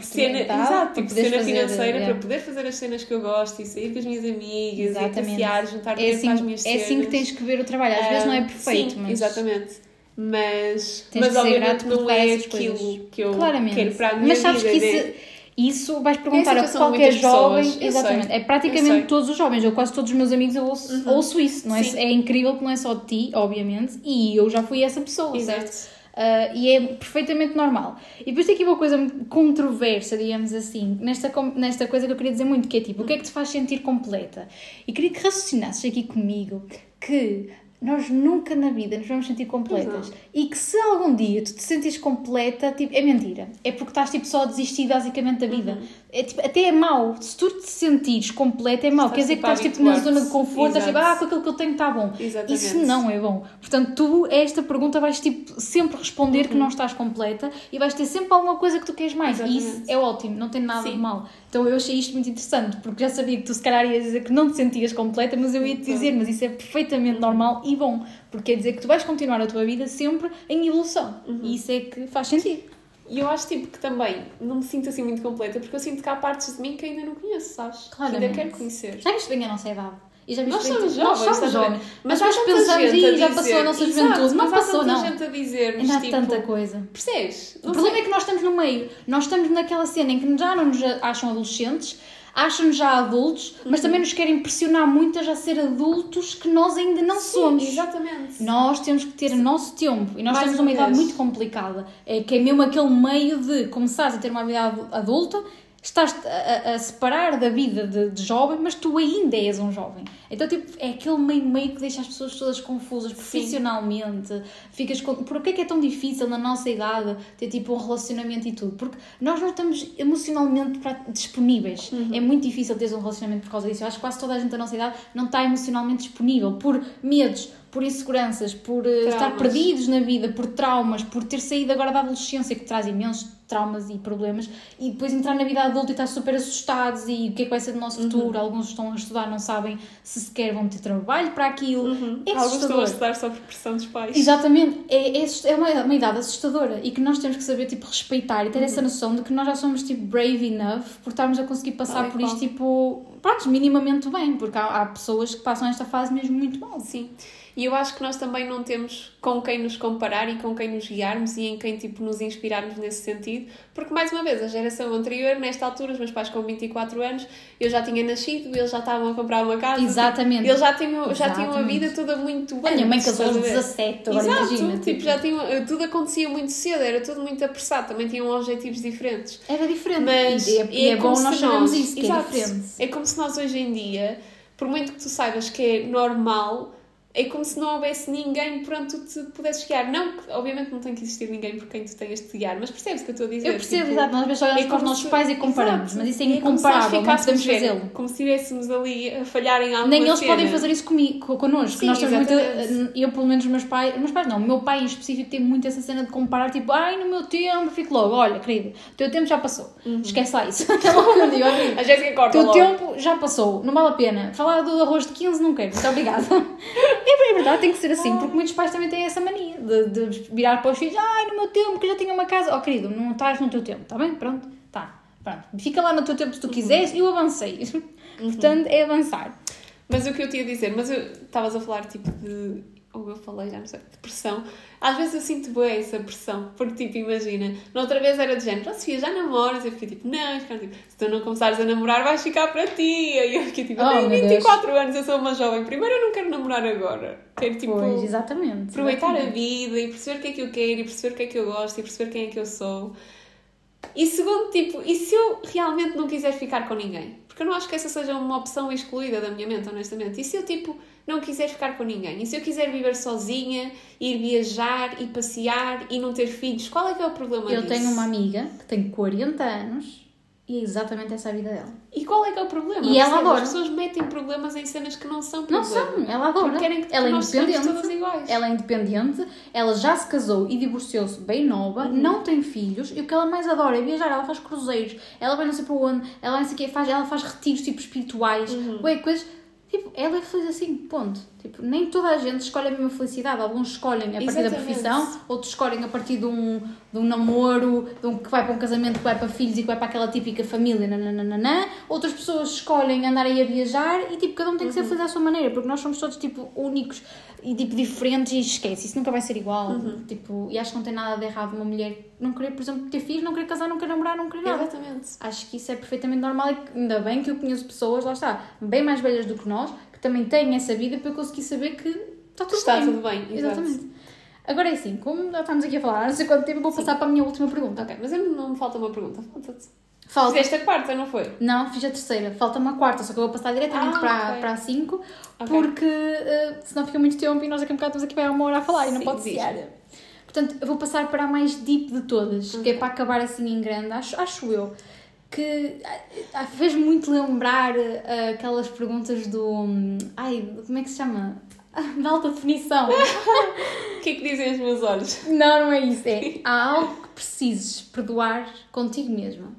S1: cena, exato, tipo, cena
S2: fazer,
S1: financeira
S2: é.
S1: para poder fazer as cenas que eu gosto e sair com as minhas amigas, e
S2: Exatamente.
S1: passear, juntar
S2: É assim,
S1: para as minhas
S2: é assim que
S1: cenas.
S2: tens que ver o trabalho. Às vezes não é
S1: Ah,
S2: perfeito,
S1: sim,
S2: mas.
S1: exatamente. Mas,
S2: Tens
S1: mas obviamente não é aquilo
S2: coisas.
S1: que eu
S2: Claramente.
S1: quero para a minha
S2: Mas sabes
S1: vida.
S2: que
S1: é-
S2: isso, isso vais perguntar a
S1: de
S2: qualquer
S1: pessoas,
S2: jovem.
S1: eu
S2: Exatamente.
S1: sei.
S2: É praticamente todos os jovens. Eu quase todos os meus amigos eu ouço, ouço isso. Não é?
S1: Sim.
S2: é incrível que não é só de ti, obviamente. E eu já fui essa pessoa,
S1: Exato.
S2: certo? Ah, e é perfeitamente normal. E depois tem aqui uma coisa controversa, digamos assim, nesta, nesta coisa que eu queria dizer muito, que é tipo, o que é que te faz sentir completa? E queria que raciocinasses aqui comigo que nós nunca na vida nos vamos sentir completas. E que se algum dia tu te sentires completa, tipo, é mentira. É porque estás tipo, só a desistir basicamente da vida. É, tipo, até é mau. Se tu te sentires completa, é mau.
S1: Estás,
S2: Quer dizer que
S1: tipo, a
S2: estás tipo, na zona de conforto, estás tipo,
S1: Exato.
S2: ah, com aquilo que eu tenho está bom.
S1: Exatamente.
S2: Isso não é bom. Portanto, tu, a esta pergunta, vais tipo, sempre responder
S1: Uhum.
S2: que não estás completa e vais ter sempre alguma coisa que tu queres mais. E isso
S1: Exatamente.
S2: é ótimo, não tem nada
S1: Sim.
S2: de mal. Então eu achei isto muito interessante, porque já sabia que tu se calhar ias dizer que não te sentias completa, mas eu ia te dizer, mas isso é perfeitamente
S1: Uhum.
S2: normal e bom, porque quer dizer que tu vais continuar a tua vida sempre em evolução.
S1: Uhum.
S2: E isso é que faz sentido.
S1: E eu acho tipo que também não me sinto assim muito completa, porque eu sinto que há partes de mim que ainda não conheço, sabes? Que ainda
S2: Claramente.
S1: quero conhecer.
S2: Já viste bem a nossa idade? E já
S1: Nós somos
S2: tudo? Nós
S1: jovens,
S2: somos
S1: ver?
S2: jovens. Mas nós
S1: tanta
S2: pensamos, "Ih, já passou a nossa juventude." Não
S1: mas
S2: passou, não.
S1: gente a dizer
S2: Ainda há
S1: tipo,
S2: tanta coisa.
S1: Percebes?
S2: O problema é que nós estamos no meio. Nós estamos naquela cena em que já não nos acham adolescentes, acham-nos já adultos, mas
S1: Uhum.
S2: também nos querem pressionar muito a já ser adultos que nós ainda não
S1: Sim,
S2: somos.
S1: Exatamente.
S2: Nós temos que ter o nosso tempo e nós
S1: Mais
S2: temos
S1: uma
S2: idade muito complicada. É que é mesmo aquele meio de começares a ter uma vida adu- adulta, estás a, a- separar da vida de, de jovem, mas tu ainda és um jovem. Então, tipo, é aquele meio meio que deixa as pessoas todas confusas profissionalmente. Ficas com... Por que é que é tão difícil na nossa idade ter tipo um relacionamento e tudo? Porque nós não estamos emocionalmente disponíveis.
S1: Uhum.
S2: É muito difícil teres um relacionamento por causa disso. Eu acho que quase toda a gente da nossa idade não está emocionalmente disponível por medos, por inseguranças, por eh, estar
S1: Traumas.
S2: perdidos na vida, por traumas, por ter saído agora da adolescência que traz imensos traumas e problemas e depois entrar na vida adulta e estar super assustados e o que é que vai ser do nosso
S1: Uhum.
S2: futuro. Alguns estão a estudar, não sabem se sequer vão ter trabalho para aquilo. É
S1: Uhum. Alguns estão a estudar sobre pressão dos pais.
S2: Exatamente, é, é, é uma, uma idade assustadora e que nós temos que saber tipo, respeitar e ter
S1: Uhum.
S2: essa noção de que nós já somos tipo brave enough por estarmos a conseguir passar
S1: e
S2: por isto tipo, pronto, minimamente bem, porque há, há pessoas que passam esta fase mesmo muito mal.
S1: Sim. E eu acho que nós também não temos com quem nos comparar e com quem nos guiarmos e em quem tipo nos inspirarmos nesse sentido, porque mais uma vez, a geração anterior, nesta altura, os meus pais com 24 anos, eu já tinha nascido, eles já estavam a comprar uma casa.
S2: Exatamente.
S1: Eles já tinham, já tinham a vida toda muito
S2: A minha mãe casou aos
S1: estás a ver?
S2: 17, agora
S1: Exato,
S2: imagina.
S1: tipo, já tinham, tudo acontecia muito cedo, era tudo muito apressado, também tinham objetivos diferentes.
S2: Era diferente.
S1: Mas
S2: e é, e é
S1: como
S2: bom nós sabermos isso, que é diferente.
S1: É como se nós hoje em dia, por muito que tu saibas que é normal, é como se não houvesse ninguém por onde tu te pudesses guiar. Não, obviamente não tem que existir ninguém por quem tu tenhas de te guiar, mas percebes o que eu estou a dizer?
S2: Eu percebo,
S1: Tipo,
S2: exato, nós às vezes olhamos
S1: é
S2: para os nossos
S1: se-
S2: pais e comparamos,
S1: Exato.
S2: mas isso é
S1: como se nós
S2: incomparável, não podemos fazê-lo.
S1: Como se estivéssemos ali a falhar em alguma
S2: Nem eles
S1: cena.
S2: podem fazer isso comigo, co- connosco.
S1: Sim,
S2: nós temos muita, eu, pelo menos, os meus pais, meus pais não, o meu pai em específico tem muito essa cena de comparar, tipo, ai, no meu tempo, fico logo, olha, querido, o teu tempo já passou, esquece lá isso. É logo que eu digo, "Olha,
S1: A Jéssica
S2: o
S1: corta
S2: teu
S1: logo.
S2: tempo já passou, não vale a pena. Falar do arroz de 15 não quero, muito obrigada. [laughs] é, é verdade, tem que ser assim, porque muitos pais também têm essa mania de, de virar para os filhos, ai, no meu tempo, que eu já tinha uma casa. Oh, querido, não estás no teu tempo, está bem? Pronto, tá. Pronto. Fica lá no teu tempo se tu quiseres, eu avancei. [laughs] Portanto, é avançar.
S1: Mas o que eu tinha a dizer, mas estavas a falar tipo de. Ou eu falei, já não sei, de pressão. Às vezes eu sinto bem essa pressão, porque tipo, imagina, na outra vez era de género, oh, Sofia, já namoras? Eu fiquei tipo, não, eles ficaram tipo, se tu não começares a namorar, vais ficar para ti. E eu fiquei tipo, eu
S2: Oh,
S1: tenho
S2: meu
S1: 24 anos, eu sou uma jovem. Primeiro, eu não quero namorar agora. Quero tipo.
S2: pois, exatamente.
S1: aproveitar a
S2: exatamente.
S1: vida e perceber o que é que eu quero e perceber o que é que eu gosto e perceber quem é que eu sou. E segundo, tipo, e se eu realmente não quiser ficar com ninguém? Porque eu não acho que essa seja uma opção excluída da minha mente, honestamente. E se eu, tipo, não quiser ficar com ninguém? E se eu quiser viver sozinha, ir viajar, ir passear e não ter filhos? Qual é que é o problema
S2: Eu
S1: disso?
S2: tenho uma amiga que tem 40 anos e é exatamente essa a vida dela.
S1: E qual é que é o problema?
S2: E ela adora.
S1: As pessoas metem problemas em cenas que não são
S2: Não
S1: problema.
S2: são, ela adora.
S1: Porque querem que
S2: ela é independente.
S1: todas iguais.
S2: Ela é independente, ela já se casou e divorciou-se bem nova,
S1: Uhum.
S2: não tem filhos, e o que ela mais adora é viajar. Ela faz cruzeiros, ela vai não sei para onde, ela não sei o quê, faz, ela faz retiros tipo espirituais,
S1: Uhum.
S2: ué, coisas. Tipo, ela é feliz assim, ponto. Tipo, nem toda a gente escolhe a mesma felicidade. Alguns escolhem a partir da
S1: Exatamente.
S2: profissão, outros escolhem a partir de um, de um namoro, de um que vai para um casamento, que vai para filhos e que vai para aquela típica família, nananana. Outras pessoas escolhem andar aí a viajar e, tipo, cada um tem que
S1: Uhum.
S2: ser feliz à sua maneira, porque nós somos todos, tipo, únicos e, tipo, diferentes e esquece, isso nunca vai ser igual.
S1: Uhum.
S2: Tipo, e acho que não tem nada de errado uma mulher não querer, por exemplo, ter filhos, não querer casar, não querer namorar, não querer nada.
S1: Exatamente.
S2: Acho que isso é perfeitamente normal e ainda bem que eu conheço pessoas, lá está, bem mais velhas do que nós, também têm essa vida para eu conseguir saber que está tudo
S1: Está
S2: bem.
S1: tudo bem, exato.
S2: Exatamente. Agora é assim, como já estamos aqui a falar, não sei quanto tempo, vou passar para a minha última pergunta.
S1: Ok, mas não me falta uma pergunta. Falta-te.
S2: Falta.
S1: Fizeste a quarta, não foi?
S2: Não, fiz a terceira. Falta uma quarta, só que eu vou passar diretamente
S1: Ah,
S2: para,
S1: ok.
S2: para a 5,
S1: Ok.
S2: porque eh, senão fica muito tempo e nós daqui a bocado estamos aqui para uma hora a falar e não
S1: Sim,
S2: pode ser. Portanto, eu vou passar para a mais deep de todas, que é para acabar assim em grande, acho, acho eu. Que ah, ah, fez muito lembrar ah, aquelas perguntas do. hum, Ai, como é que se chama? [laughs] Da alta definição.
S1: O que é que dizem os meus olhos?
S2: não, não é isso. É. [laughs] Há algo que precises perdoar contigo mesma.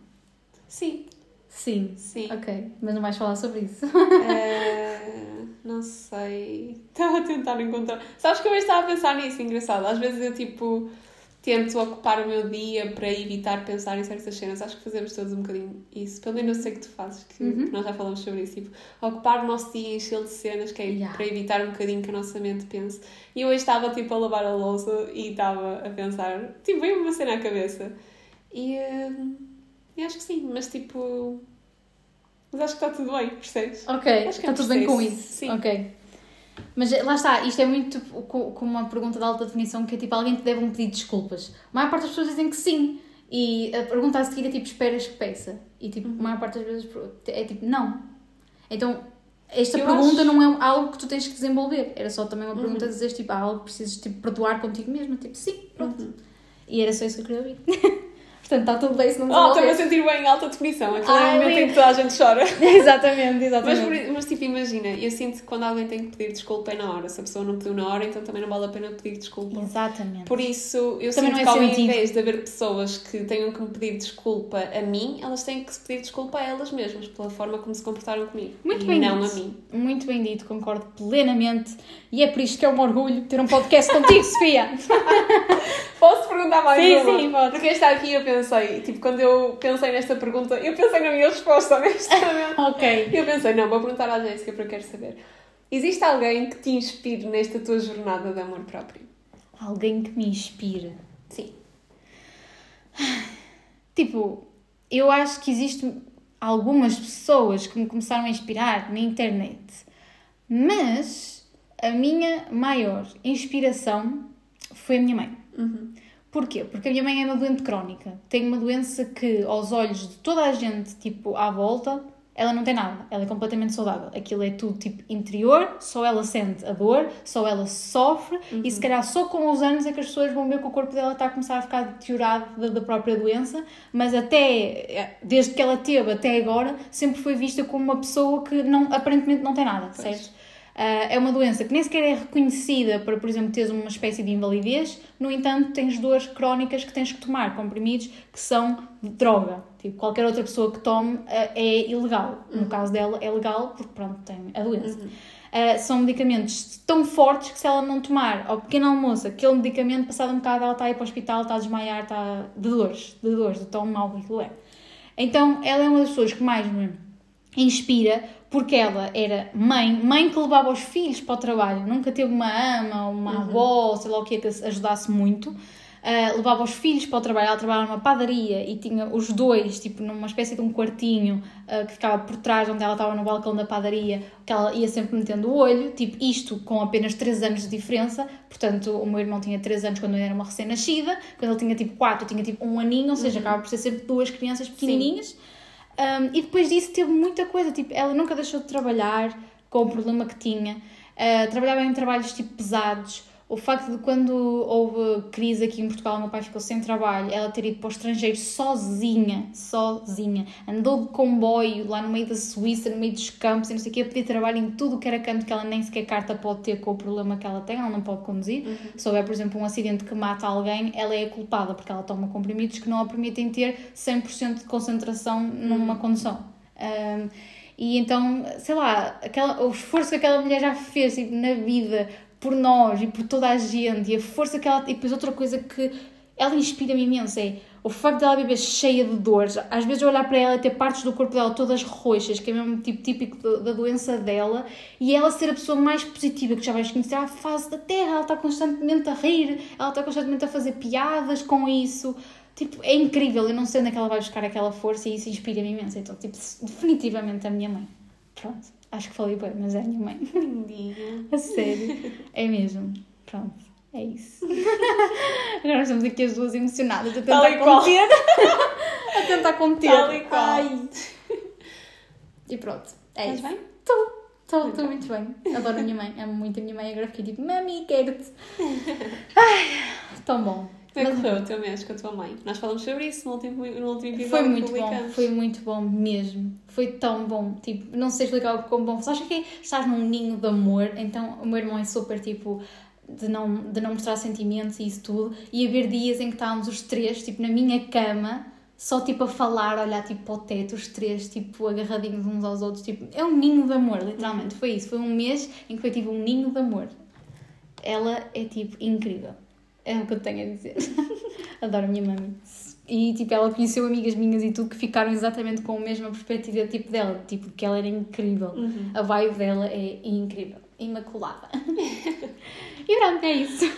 S1: Sim,
S2: Sim.
S1: sim.
S2: Ok, mas não vais falar sobre isso.
S1: Eh, não sei. Estava a tentar encontrar. Sabes que eu estava a pensar nisso, engraçado. Às vezes eu tipo. Tento ocupar o meu dia para evitar pensar em certas cenas. Acho que fazemos todos um bocadinho isso. Pelo menos eu sei que tu fazes, que,
S2: Uhum.
S1: nós já falamos sobre isso. Tipo, ocupar o nosso dia enchê-lo de cenas, que é
S2: Yeah.
S1: para evitar um bocadinho que a nossa mente pense. E eu hoje estava tipo a lavar a louça e estava a pensar, tipo, veio uma cena à cabeça. E, e acho que sim, mas tipo. Mas acho que está tudo bem, percebes?
S2: Ok,
S1: Acho que
S2: está
S1: é
S2: tudo bem com isso.
S1: sim.
S2: Ok. Mas eh, lá está, isto é muito co- como uma pergunta de alta definição que é tipo alguém te deve um pedido de desculpas. A maior parte das pessoas dizem que sim. E a pergunta a seguir é tipo, esperas que peça? E tipo, a maior parte das vezes é tipo, não. Então, esta
S1: Eu
S2: pergunta
S1: acho-
S2: não é algo que tu tens que desenvolver. Era só também uma pergunta
S1: Uhum.
S2: a dizer tipo, há algo que precisas tipo, perdoar contigo mesmo. Tipo, sim, pronto.
S1: Uhum.
S2: E era só isso que eu queria ouvir. [laughs] Portanto, está tudo bem se não
S1: Oh, estou-me a sentir bem em alta definição. Aquele é
S2: Ai,
S1: o momento em que toda a gente chora. [laughs]
S2: exatamente,
S1: Mas,
S2: exatamente.
S1: por- mas, tipo, imagina, eu sinto que quando alguém tem que pedir desculpa é na hora. Se a pessoa não pediu na hora, então também não vale a pena pedir desculpa.
S2: Exatamente.
S1: Por isso, eu
S2: Também
S1: sinto
S2: é
S1: que ao invés de haver pessoas que tenham que me pedir desculpa a mim, elas têm que se pedir desculpa a elas mesmas, pela forma como se comportaram comigo.
S2: Muito
S1: e
S2: bem
S1: não
S2: dito.
S1: a mim.
S2: Muito bem dito, concordo plenamente. E é por isto que é um orgulho ter um podcast contigo, Sofia. [laughs]
S1: Posso perguntar mais
S2: Sim,
S1: uma?
S2: sim, pode.
S1: Porque esta aqui eu pensei, tipo, quando eu pensei nesta pergunta, eu pensei na minha resposta, [laughs] honestamente.
S2: ok.
S1: eu pensei, não, vou perguntar à Jéssica porque eu quero saber. Existe alguém que te inspire nesta tua jornada de amor próprio?
S2: Alguém que me inspire.
S1: Sim.
S2: Tipo, eu acho que existem algumas pessoas que me começaram a inspirar na internet. Mas a minha maior inspiração foi a minha mãe.
S1: Uhum.
S2: Porquê? Porque a minha mãe é uma doente crónica. Tem uma doença que, aos olhos de toda a gente, tipo, à volta, ela não tem nada. Ela é completamente saudável. Aquilo é tudo, tipo, interior, só ela sente a dor, só ela sofre e, se calhar, só com os anos é que as pessoas vão ver que o corpo dela está a começar a ficar deteriorado da, da própria doença, mas até, desde que ela teve até agora, sempre foi vista como uma pessoa que não, aparentemente não tem nada,
S1: Pois.
S2: certo? Ah, é uma doença que nem sequer é reconhecida para, por exemplo, teres uma espécie de invalidez, no entanto, tens dores crónicas que tens que tomar, comprimidos que são droga. Tipo, qualquer outra pessoa que tome ah, é ilegal. No caso dela, é legal porque, pronto, tem a doença. Ah, são medicamentos tão fortes que se ela não tomar ao pequeno almoço aquele medicamento, passado um bocado ela está a ir para o hospital, está a desmaiar, está de dores, de dores, de tão mau que aquilo é. Então, ela é uma das pessoas que mais me inspira porque ela era mãe, mãe que levava os filhos para o trabalho, nunca teve uma ama uma avó, sei lá o que, que a ajudasse muito. Ah, levava os filhos para o trabalho, ela trabalhava numa padaria e tinha os dois, tipo, numa espécie de um quartinho ah, que ficava por trás, onde ela estava no balcão da padaria, que ela ia sempre metendo o olho, tipo, isto com apenas 3 anos de diferença, portanto, o meu irmão tinha 3 anos quando eu era uma recém-nascida, quando ele tinha tipo 4, eu tinha tipo um aninho, ou seja, acaba por ser sempre duas crianças pequenininhas. Um, e depois disso teve muita coisa, tipo, ela nunca deixou de trabalhar com o problema que tinha, Uh, trabalhava em trabalhos tipo pesados. O facto de quando houve crise aqui em Portugal, o meu pai ficou sem trabalho, ela ter ido para o estrangeiro sozinha, sozinha, andou de comboio lá no meio da Suíça, no meio dos campos e não sei o quê, a pedir trabalho em tudo o que era canto que ela nem sequer carta pode ter com o problema que ela tem, ela não pode conduzir. Se houver, por exemplo, um acidente que mata alguém, ela é culpada porque ela toma comprimidos que não a permitem ter 100% de concentração numa condução. Um, e então, sei lá, aquela, o esforço que aquela mulher já fez tipo, na vida por nós e por toda a gente, e a força que ela. E depois outra coisa que ela inspira-me imenso é o facto dela viver cheia de dores. Às vezes eu olhar para ela e ter partes do corpo dela todas roxas, que é mesmo tipo típico da doença dela, e ela ser a pessoa mais positiva que já vais conhecer à face da Terra. Ela está constantemente a rir, ela está constantemente a fazer piadas com isso. Tipo, é incrível, eu não sei onde é que ela vai buscar aquela força e isso inspira-me imenso. Então, tipo, definitivamente a minha mãe. Pronto, acho que falei bem, mas é a minha mãe.
S1: Lindinha. [laughs]
S2: A sério. É mesmo. Pronto, é isso. [laughs] Agora nós estamos aqui as duas emocionadas a tentar conter. [laughs] a tentar conter.
S1: Tal e qual.
S2: Ai. E pronto, é
S1: Estás
S2: isso.
S1: bem?
S2: Estou. Estou, estou muito bem. Adoro a minha mãe. Amo muito a minha mãe. Agora fiquei tipo, mami, quero-te. Ai, tão bom.
S1: Como é que
S2: Mas-
S1: correu o teu mês com a tua mãe? Nós falamos sobre isso no último, no último episódio
S2: Foi muito bom, foi muito bom mesmo. Foi tão bom. Tipo, não sei explicar o quão bom. Sabes que estás num ninho de amor, então o meu irmão é super tipo de não, de não mostrar sentimentos e isso tudo. E haver dias em que estávamos os três, tipo, na minha cama, só tipo a falar, olhar tipo para o teto, os três, tipo, agarradinhos uns aos outros. Tipo, é um ninho de amor, literalmente. Foi isso. Foi um mês em que foi tipo um ninho de amor. Ela é tipo incrível. É o que eu tenho a dizer. [laughs] Adoro a minha mãe. E tipo, ela conheceu amigas minhas e tudo que ficaram exatamente com a mesma perspectiva tipo dela, tipo, que ela era incrível.
S1: Uhum.
S2: A vibe dela é incrível, imaculada. [laughs] e pronto, é isso.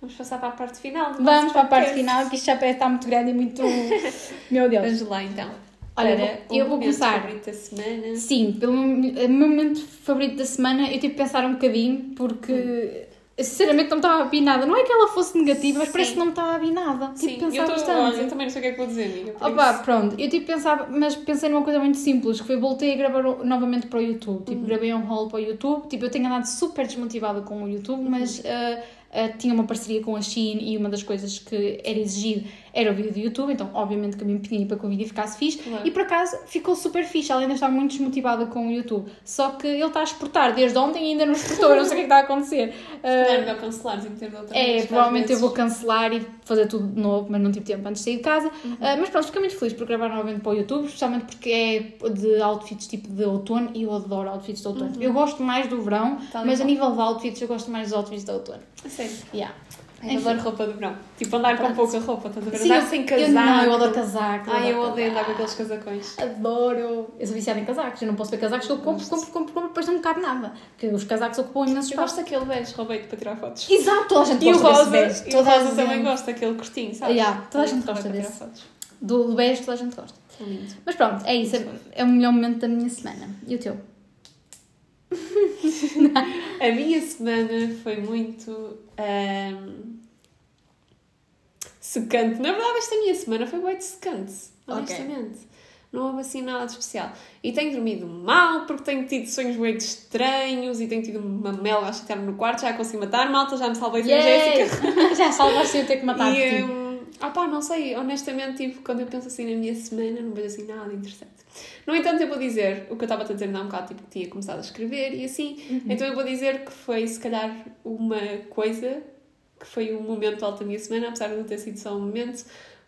S1: Vamos passar para a parte final.
S2: Vamos para a parte final, que isto já parece estar muito grande e muito. [laughs] Meu Deus.
S1: Vamos lá então.
S2: Olha, eu vou-
S1: o
S2: eu vou começar.
S1: favorito da semana.
S2: Sim, pelo meu meu momento favorito da semana, eu tive que pensar um bocadinho, porque sinceramente não me estava a vir nada. Não é que ela fosse negativa, mas parece
S1: Sim.
S2: que não me estava a vir nada.
S1: Sim,
S2: que pensar
S1: eu, tô,
S2: bastante.
S1: olha, eu também não sei o que é que vou dizer, amiga.
S2: Opa,
S1: isso.
S2: pronto, eu que pensar, mas pensei numa coisa muito simples, que foi voltei a gravar novamente para o YouTube. Tipo,
S1: Uhum.
S2: gravei um haul para o YouTube. Tipo, eu tenho andado super desmotivada com o YouTube, mas ah, ah, tinha uma parceria com a Shein e uma das coisas que era exigido era o vídeo do YouTube, então obviamente que eu me empenhei para que o vídeo ficasse fixe. E por acaso ficou super fixe, ela ainda está muito desmotivada com o YouTube. Só que ele está a exportar desde ontem e ainda não exportou, eu não sei o que é está a acontecer. Ah,
S1: É melhor cancelares e meter de outra
S2: é,
S1: vez,
S2: provavelmente eu vou cancelar e fazer tudo de novo, mas não tive tempo antes de sair de casa.
S1: Uhum.
S2: Ah, mas pronto, fiquei muito feliz por gravar novamente para o YouTube, especialmente porque é de outfits tipo de outono e eu adoro outfits de outono. Eu gosto mais do verão,
S1: e
S2: mas a
S1: qual.
S2: nível de outfits eu gosto mais dos outfits de outono.
S1: A sério.
S2: Yeah.
S1: Ai, eu adoro roupa de verão. Tipo, andar com
S2: Pronto.
S1: pouca roupa, estás a ver?
S2: Sim,
S1: andar
S2: eu-
S1: sem
S2: eu
S1: casaco.
S2: não, eu adoro casaco.
S1: Ai, eu odeio andar com aqueles casacões.
S2: Adoro! Eu sou viciada em casacos, eu não posso ver casacos que eu compro, compro, compro, compro, depois não me cabe nada. Porque os casacos ocupam imenso
S1: Eu
S2: espaço.
S1: gosto daquele velho roubei-te para tirar fotos.
S2: Exato, toda a gente
S1: E
S2: gosta desse
S1: rosa,
S2: beijo.
S1: e o rosa também gosta, aquele curtinho, sabes?
S2: Yeah, toda a gente gosta desse. Do, beijo toda a gente gosta.
S1: Lindo.
S2: Mas pronto, é isso. É, é o melhor momento da minha semana. E o teu? [laughs]
S1: A minha semana foi muito ahm, secante. Na verdade, esta minha semana foi muito secante, honestamente. Não houve assim nada de especial. E tenho dormido mal porque tenho tido sonhos muito estranhos e tenho tido uma melga a chatear-me no quarto. Já consegui matar, malta, já me salvei sem Jéssica. [laughs]
S2: Já salvaste eu ter que matar
S1: E, hum, ah pá, não sei, honestamente, tipo, quando eu penso assim na minha semana, não vejo assim nada interessante. No entanto, eu vou dizer o que eu estava a dizer há um bocado, tipo, que tinha começado a escrever e assim.
S2: Uhum.
S1: Então eu vou dizer que foi, se calhar, uma coisa que foi um momento alto da minha semana, apesar de não ter sido só um momento,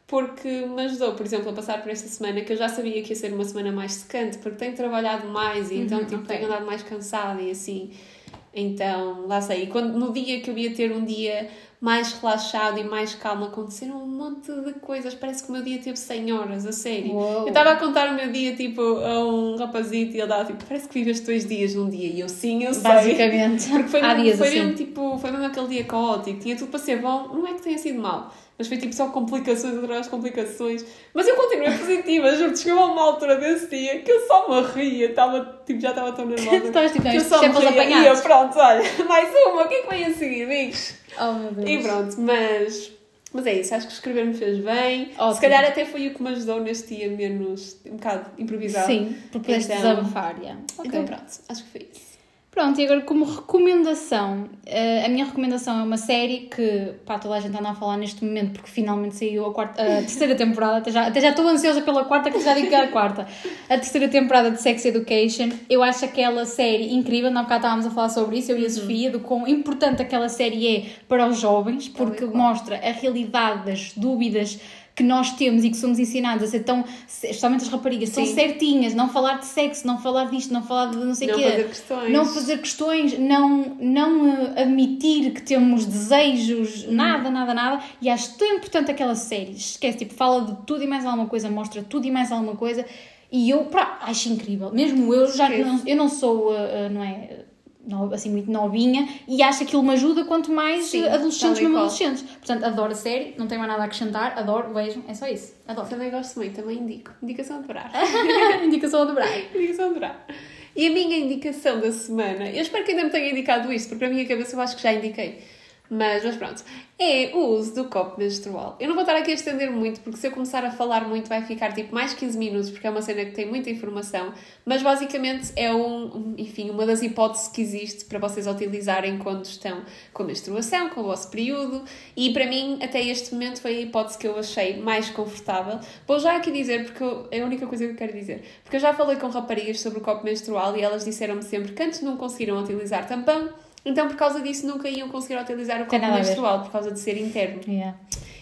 S1: porque me ajudou, por exemplo, a passar por esta semana, que eu já sabia que ia ser uma semana mais secante, porque tenho trabalhado mais e então,
S2: Uhum,
S1: tipo,
S2: ok.
S1: tenho andado mais cansada e assim. Então, lá sei. E quando, no dia que eu ia ter um dia mais relaxado e mais calmo, aconteceram um monte de coisas. Parece que o meu dia teve 100 horas, a sério.
S2: Uou.
S1: Eu estava a contar o meu dia, tipo, a um rapazito e ele dava, tipo, parece que viveste dois dias num dia. E eu, sim, eu sei.
S2: Basicamente.
S1: Porque foi,
S2: Há
S1: mesmo,
S2: dias
S1: foi
S2: assim.
S1: mesmo, tipo, foi mesmo aquele dia caótico. Tinha tudo para ser bom. Não é que tenha sido mau. Mas foi tipo só complicações atrás de complicações. Mas eu continuei positiva, juro-te. Chegou a uma altura desse dia que eu só me ria. Tava, tipo, já estava tão [laughs] nervosa.
S2: Estavas tipo, não,
S1: que eu só me ria. Pronto, olha, [laughs] mais uma. O que é que vem a seguir, amigos?
S2: Oh meu Deus.
S1: E pronto, mas, mas é isso, acho que escrever me fez bem.
S2: Ótimo.
S1: Se calhar até foi o que me ajudou neste dia menos, um bocado improvisado.
S2: Sim, porque pudeste
S1: Então-
S2: desabafar, já. Ok.
S1: Então pronto, acho que foi isso.
S2: Pronto, e agora como recomendação, eh, a minha recomendação é uma série que, pá, toda a gente anda a falar neste momento porque finalmente saiu a, quarta, a terceira temporada, até já, até já estou ansiosa pela quarta, que já digo que é a quarta. A terceira temporada de Sex Education, eu acho aquela série incrível, na bocado estávamos a falar sobre isso, eu e a Sofia, do quão importante aquela série é para os jovens, porque mostra a realidade das dúvidas que nós temos e que somos ensinados a ser tão, especialmente as raparigas,
S1: Sim.
S2: certinhas, não falar de sexo, não falar disto, não falar de não sei o
S1: Não
S2: quê.
S1: fazer questões.
S2: Não fazer questões, não, não eh, admitir que temos desejos,
S1: Uhum.
S2: nada, nada, nada. E acho tão importante aquela série. Esquece, tipo, fala de tudo e mais alguma coisa, mostra tudo e mais alguma coisa. E eu, pá, acho incrível. Mesmo eu, já não, eu não sou, eh, eh, não é, no- assim, muito novinha e acho que aquilo me ajuda quanto mais
S1: Sim,
S2: adolescentes, mesmo adolescentes. Portanto, adoro a série, não tenho mais nada a acrescentar, adoro, vejam, é só isso. Adoro.
S1: Também gosto muito, também indico. Indicação a dobrar. [laughs]
S2: Indicação a dobrar.
S1: indicação a dobrar. E a minha indicação da semana, eu espero que ainda me tenha indicado isto, porque na minha cabeça eu acho que já indiquei. Mas, mas pronto, é o uso do copo menstrual. Eu não vou estar aqui a estender muito, porque se eu começar a falar muito vai ficar tipo mais 15 minutos, porque é uma cena que tem muita informação. Mas basicamente é um, enfim, uma das hipóteses que existe para vocês utilizarem quando estão com menstruação, com o vosso período. E para mim, até este momento, foi a hipótese que eu achei mais confortável. Vou já aqui dizer, porque eu- é a única coisa que eu quero dizer. Porque eu já falei com raparigas sobre o copo menstrual e elas disseram-me sempre que antes não conseguiram utilizar tampão. Então, por causa disso, nunca iam conseguir utilizar o copo menstrual, por causa de ser interno.
S2: Yeah.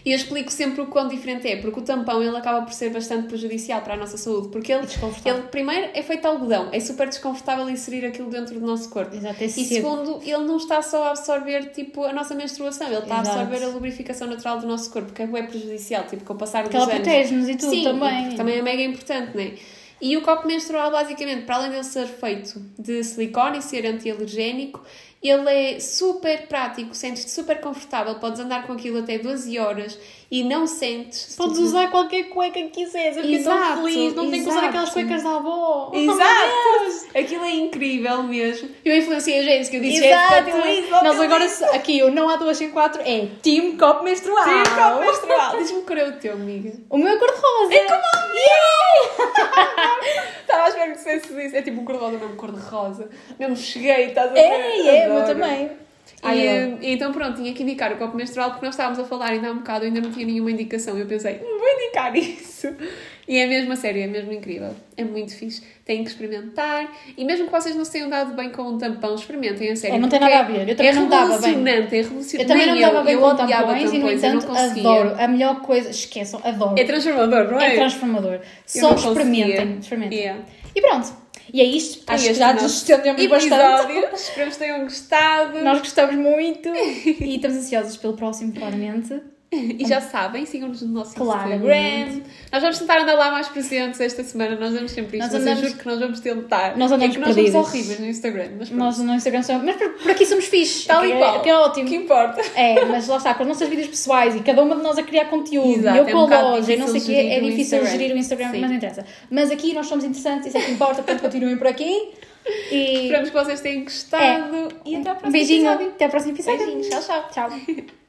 S1: E eu explico sempre o quão diferente é, porque o tampão ele acaba por ser bastante prejudicial para a nossa saúde, porque ele,
S2: E
S1: ele primeiro é feito de algodão, é super desconfortável inserir aquilo dentro do nosso corpo.
S2: Exato, é
S1: E segundo, ele não está só a absorver tipo a nossa menstruação, ele está
S2: Exato.
S1: a absorver a lubrificação natural do nosso corpo, que é prejudicial, tipo com o passar dos
S2: Porque ela
S1: anos.
S2: protege-nos e tudo
S1: Sim,
S2: também.
S1: porque também é mega importante, não é? E o copo menstrual, basicamente, para além dele ser feito de silicone e ser anti-alergénico, ele é super prático, sentes-te super confortável, podes andar com aquilo até 12 horas e não sentes.
S2: Podes usar qualquer cueca que quiseres. Eu fiquei tão
S1: Exato,
S2: feliz. Não tenho que usar
S1: exato.
S2: aquelas cuecas da avó. Oh,
S1: Exato! Aquilo é incrível mesmo. Eu influenciei a Jéssica, eu disse
S2: Exato!
S1: Isso,
S2: Nós agora, aqui, o não há duas sem quatro é Team Copo Menstrual.
S1: Tem copo menstrual. Diz-me qual é o teu, amiga.
S2: O meu é cor-de-rosa.
S1: É como Estava [laughs] à espera que dissesse isso. É tipo um cor-de-rosa, mesmo cor-de-rosa. Mesmo cheguei, estás a ver?
S2: É, é, o meu
S1: Adoro.
S2: também.
S1: E,
S2: Ai,
S1: eh, então pronto, tinha que indicar o copo menstrual porque nós estávamos a falar ainda há um bocado, ainda não tinha nenhuma indicação. Eu pensei, "Hum, vou indicar [laughs] isso. E é mesmo a sério, é mesmo incrível. É muito fixe. Têm que experimentar. E mesmo que vocês não se tenham dado bem com um tampão, experimentem, a sério.
S2: É, não tem nada a ver. Eu também
S1: é
S2: não dava bem.
S1: é revolucionante.
S2: Eu também não estava bem
S1: eu
S2: com tampões e, no entanto, adoro. A melhor coisa, esqueçam, adoro.
S1: É transformador, não é?
S2: É transformador.
S1: Eu
S2: Só experimentem. experimentem.
S1: Yeah.
S2: E pronto. E é isto. Acho que já nos estendemos bastante.
S1: episódio. [laughs] Esperamos que tenham gostado.
S2: Nós gostamos muito [laughs] e estamos ansiosos pelo próximo, claramente. [laughs]
S1: E já sabem, sigam-nos no nosso
S2: Claramente.
S1: Instagram. Nós vamos tentar andar lá mais presentes esta semana. Nós damos sempre isto.
S2: Nós andamos-
S1: Eu juro que nós vamos tentar.
S2: Nós andamos
S1: é que nós
S2: perdidas.
S1: somos horríveis no Instagram. Mas pronto.
S2: Nós no Instagram somos. Mas por, por aqui somos fixes.
S1: Tal e
S2: é-
S1: qual.
S2: Que é ótimo.
S1: Que importa?
S2: É, mas lá está, com as nossas vidas pessoais e cada uma de nós a criar conteúdo,
S1: Exato,
S2: eu
S1: é
S2: com
S1: um
S2: a loja e não sei o quê, é difícil
S1: Instagram.
S2: gerir o Instagram,
S1: Sim.
S2: mas não interessa. Mas aqui nós somos interessantes, isso é que importa, portanto continuem por aqui. E
S1: Esperamos que vocês tenham gostado. E até ao próximo
S2: beijinho,
S1: episódio.
S2: até ao próximo episódio.
S1: Beijinhos. Tchau, tchau.
S2: Tchau. [laughs]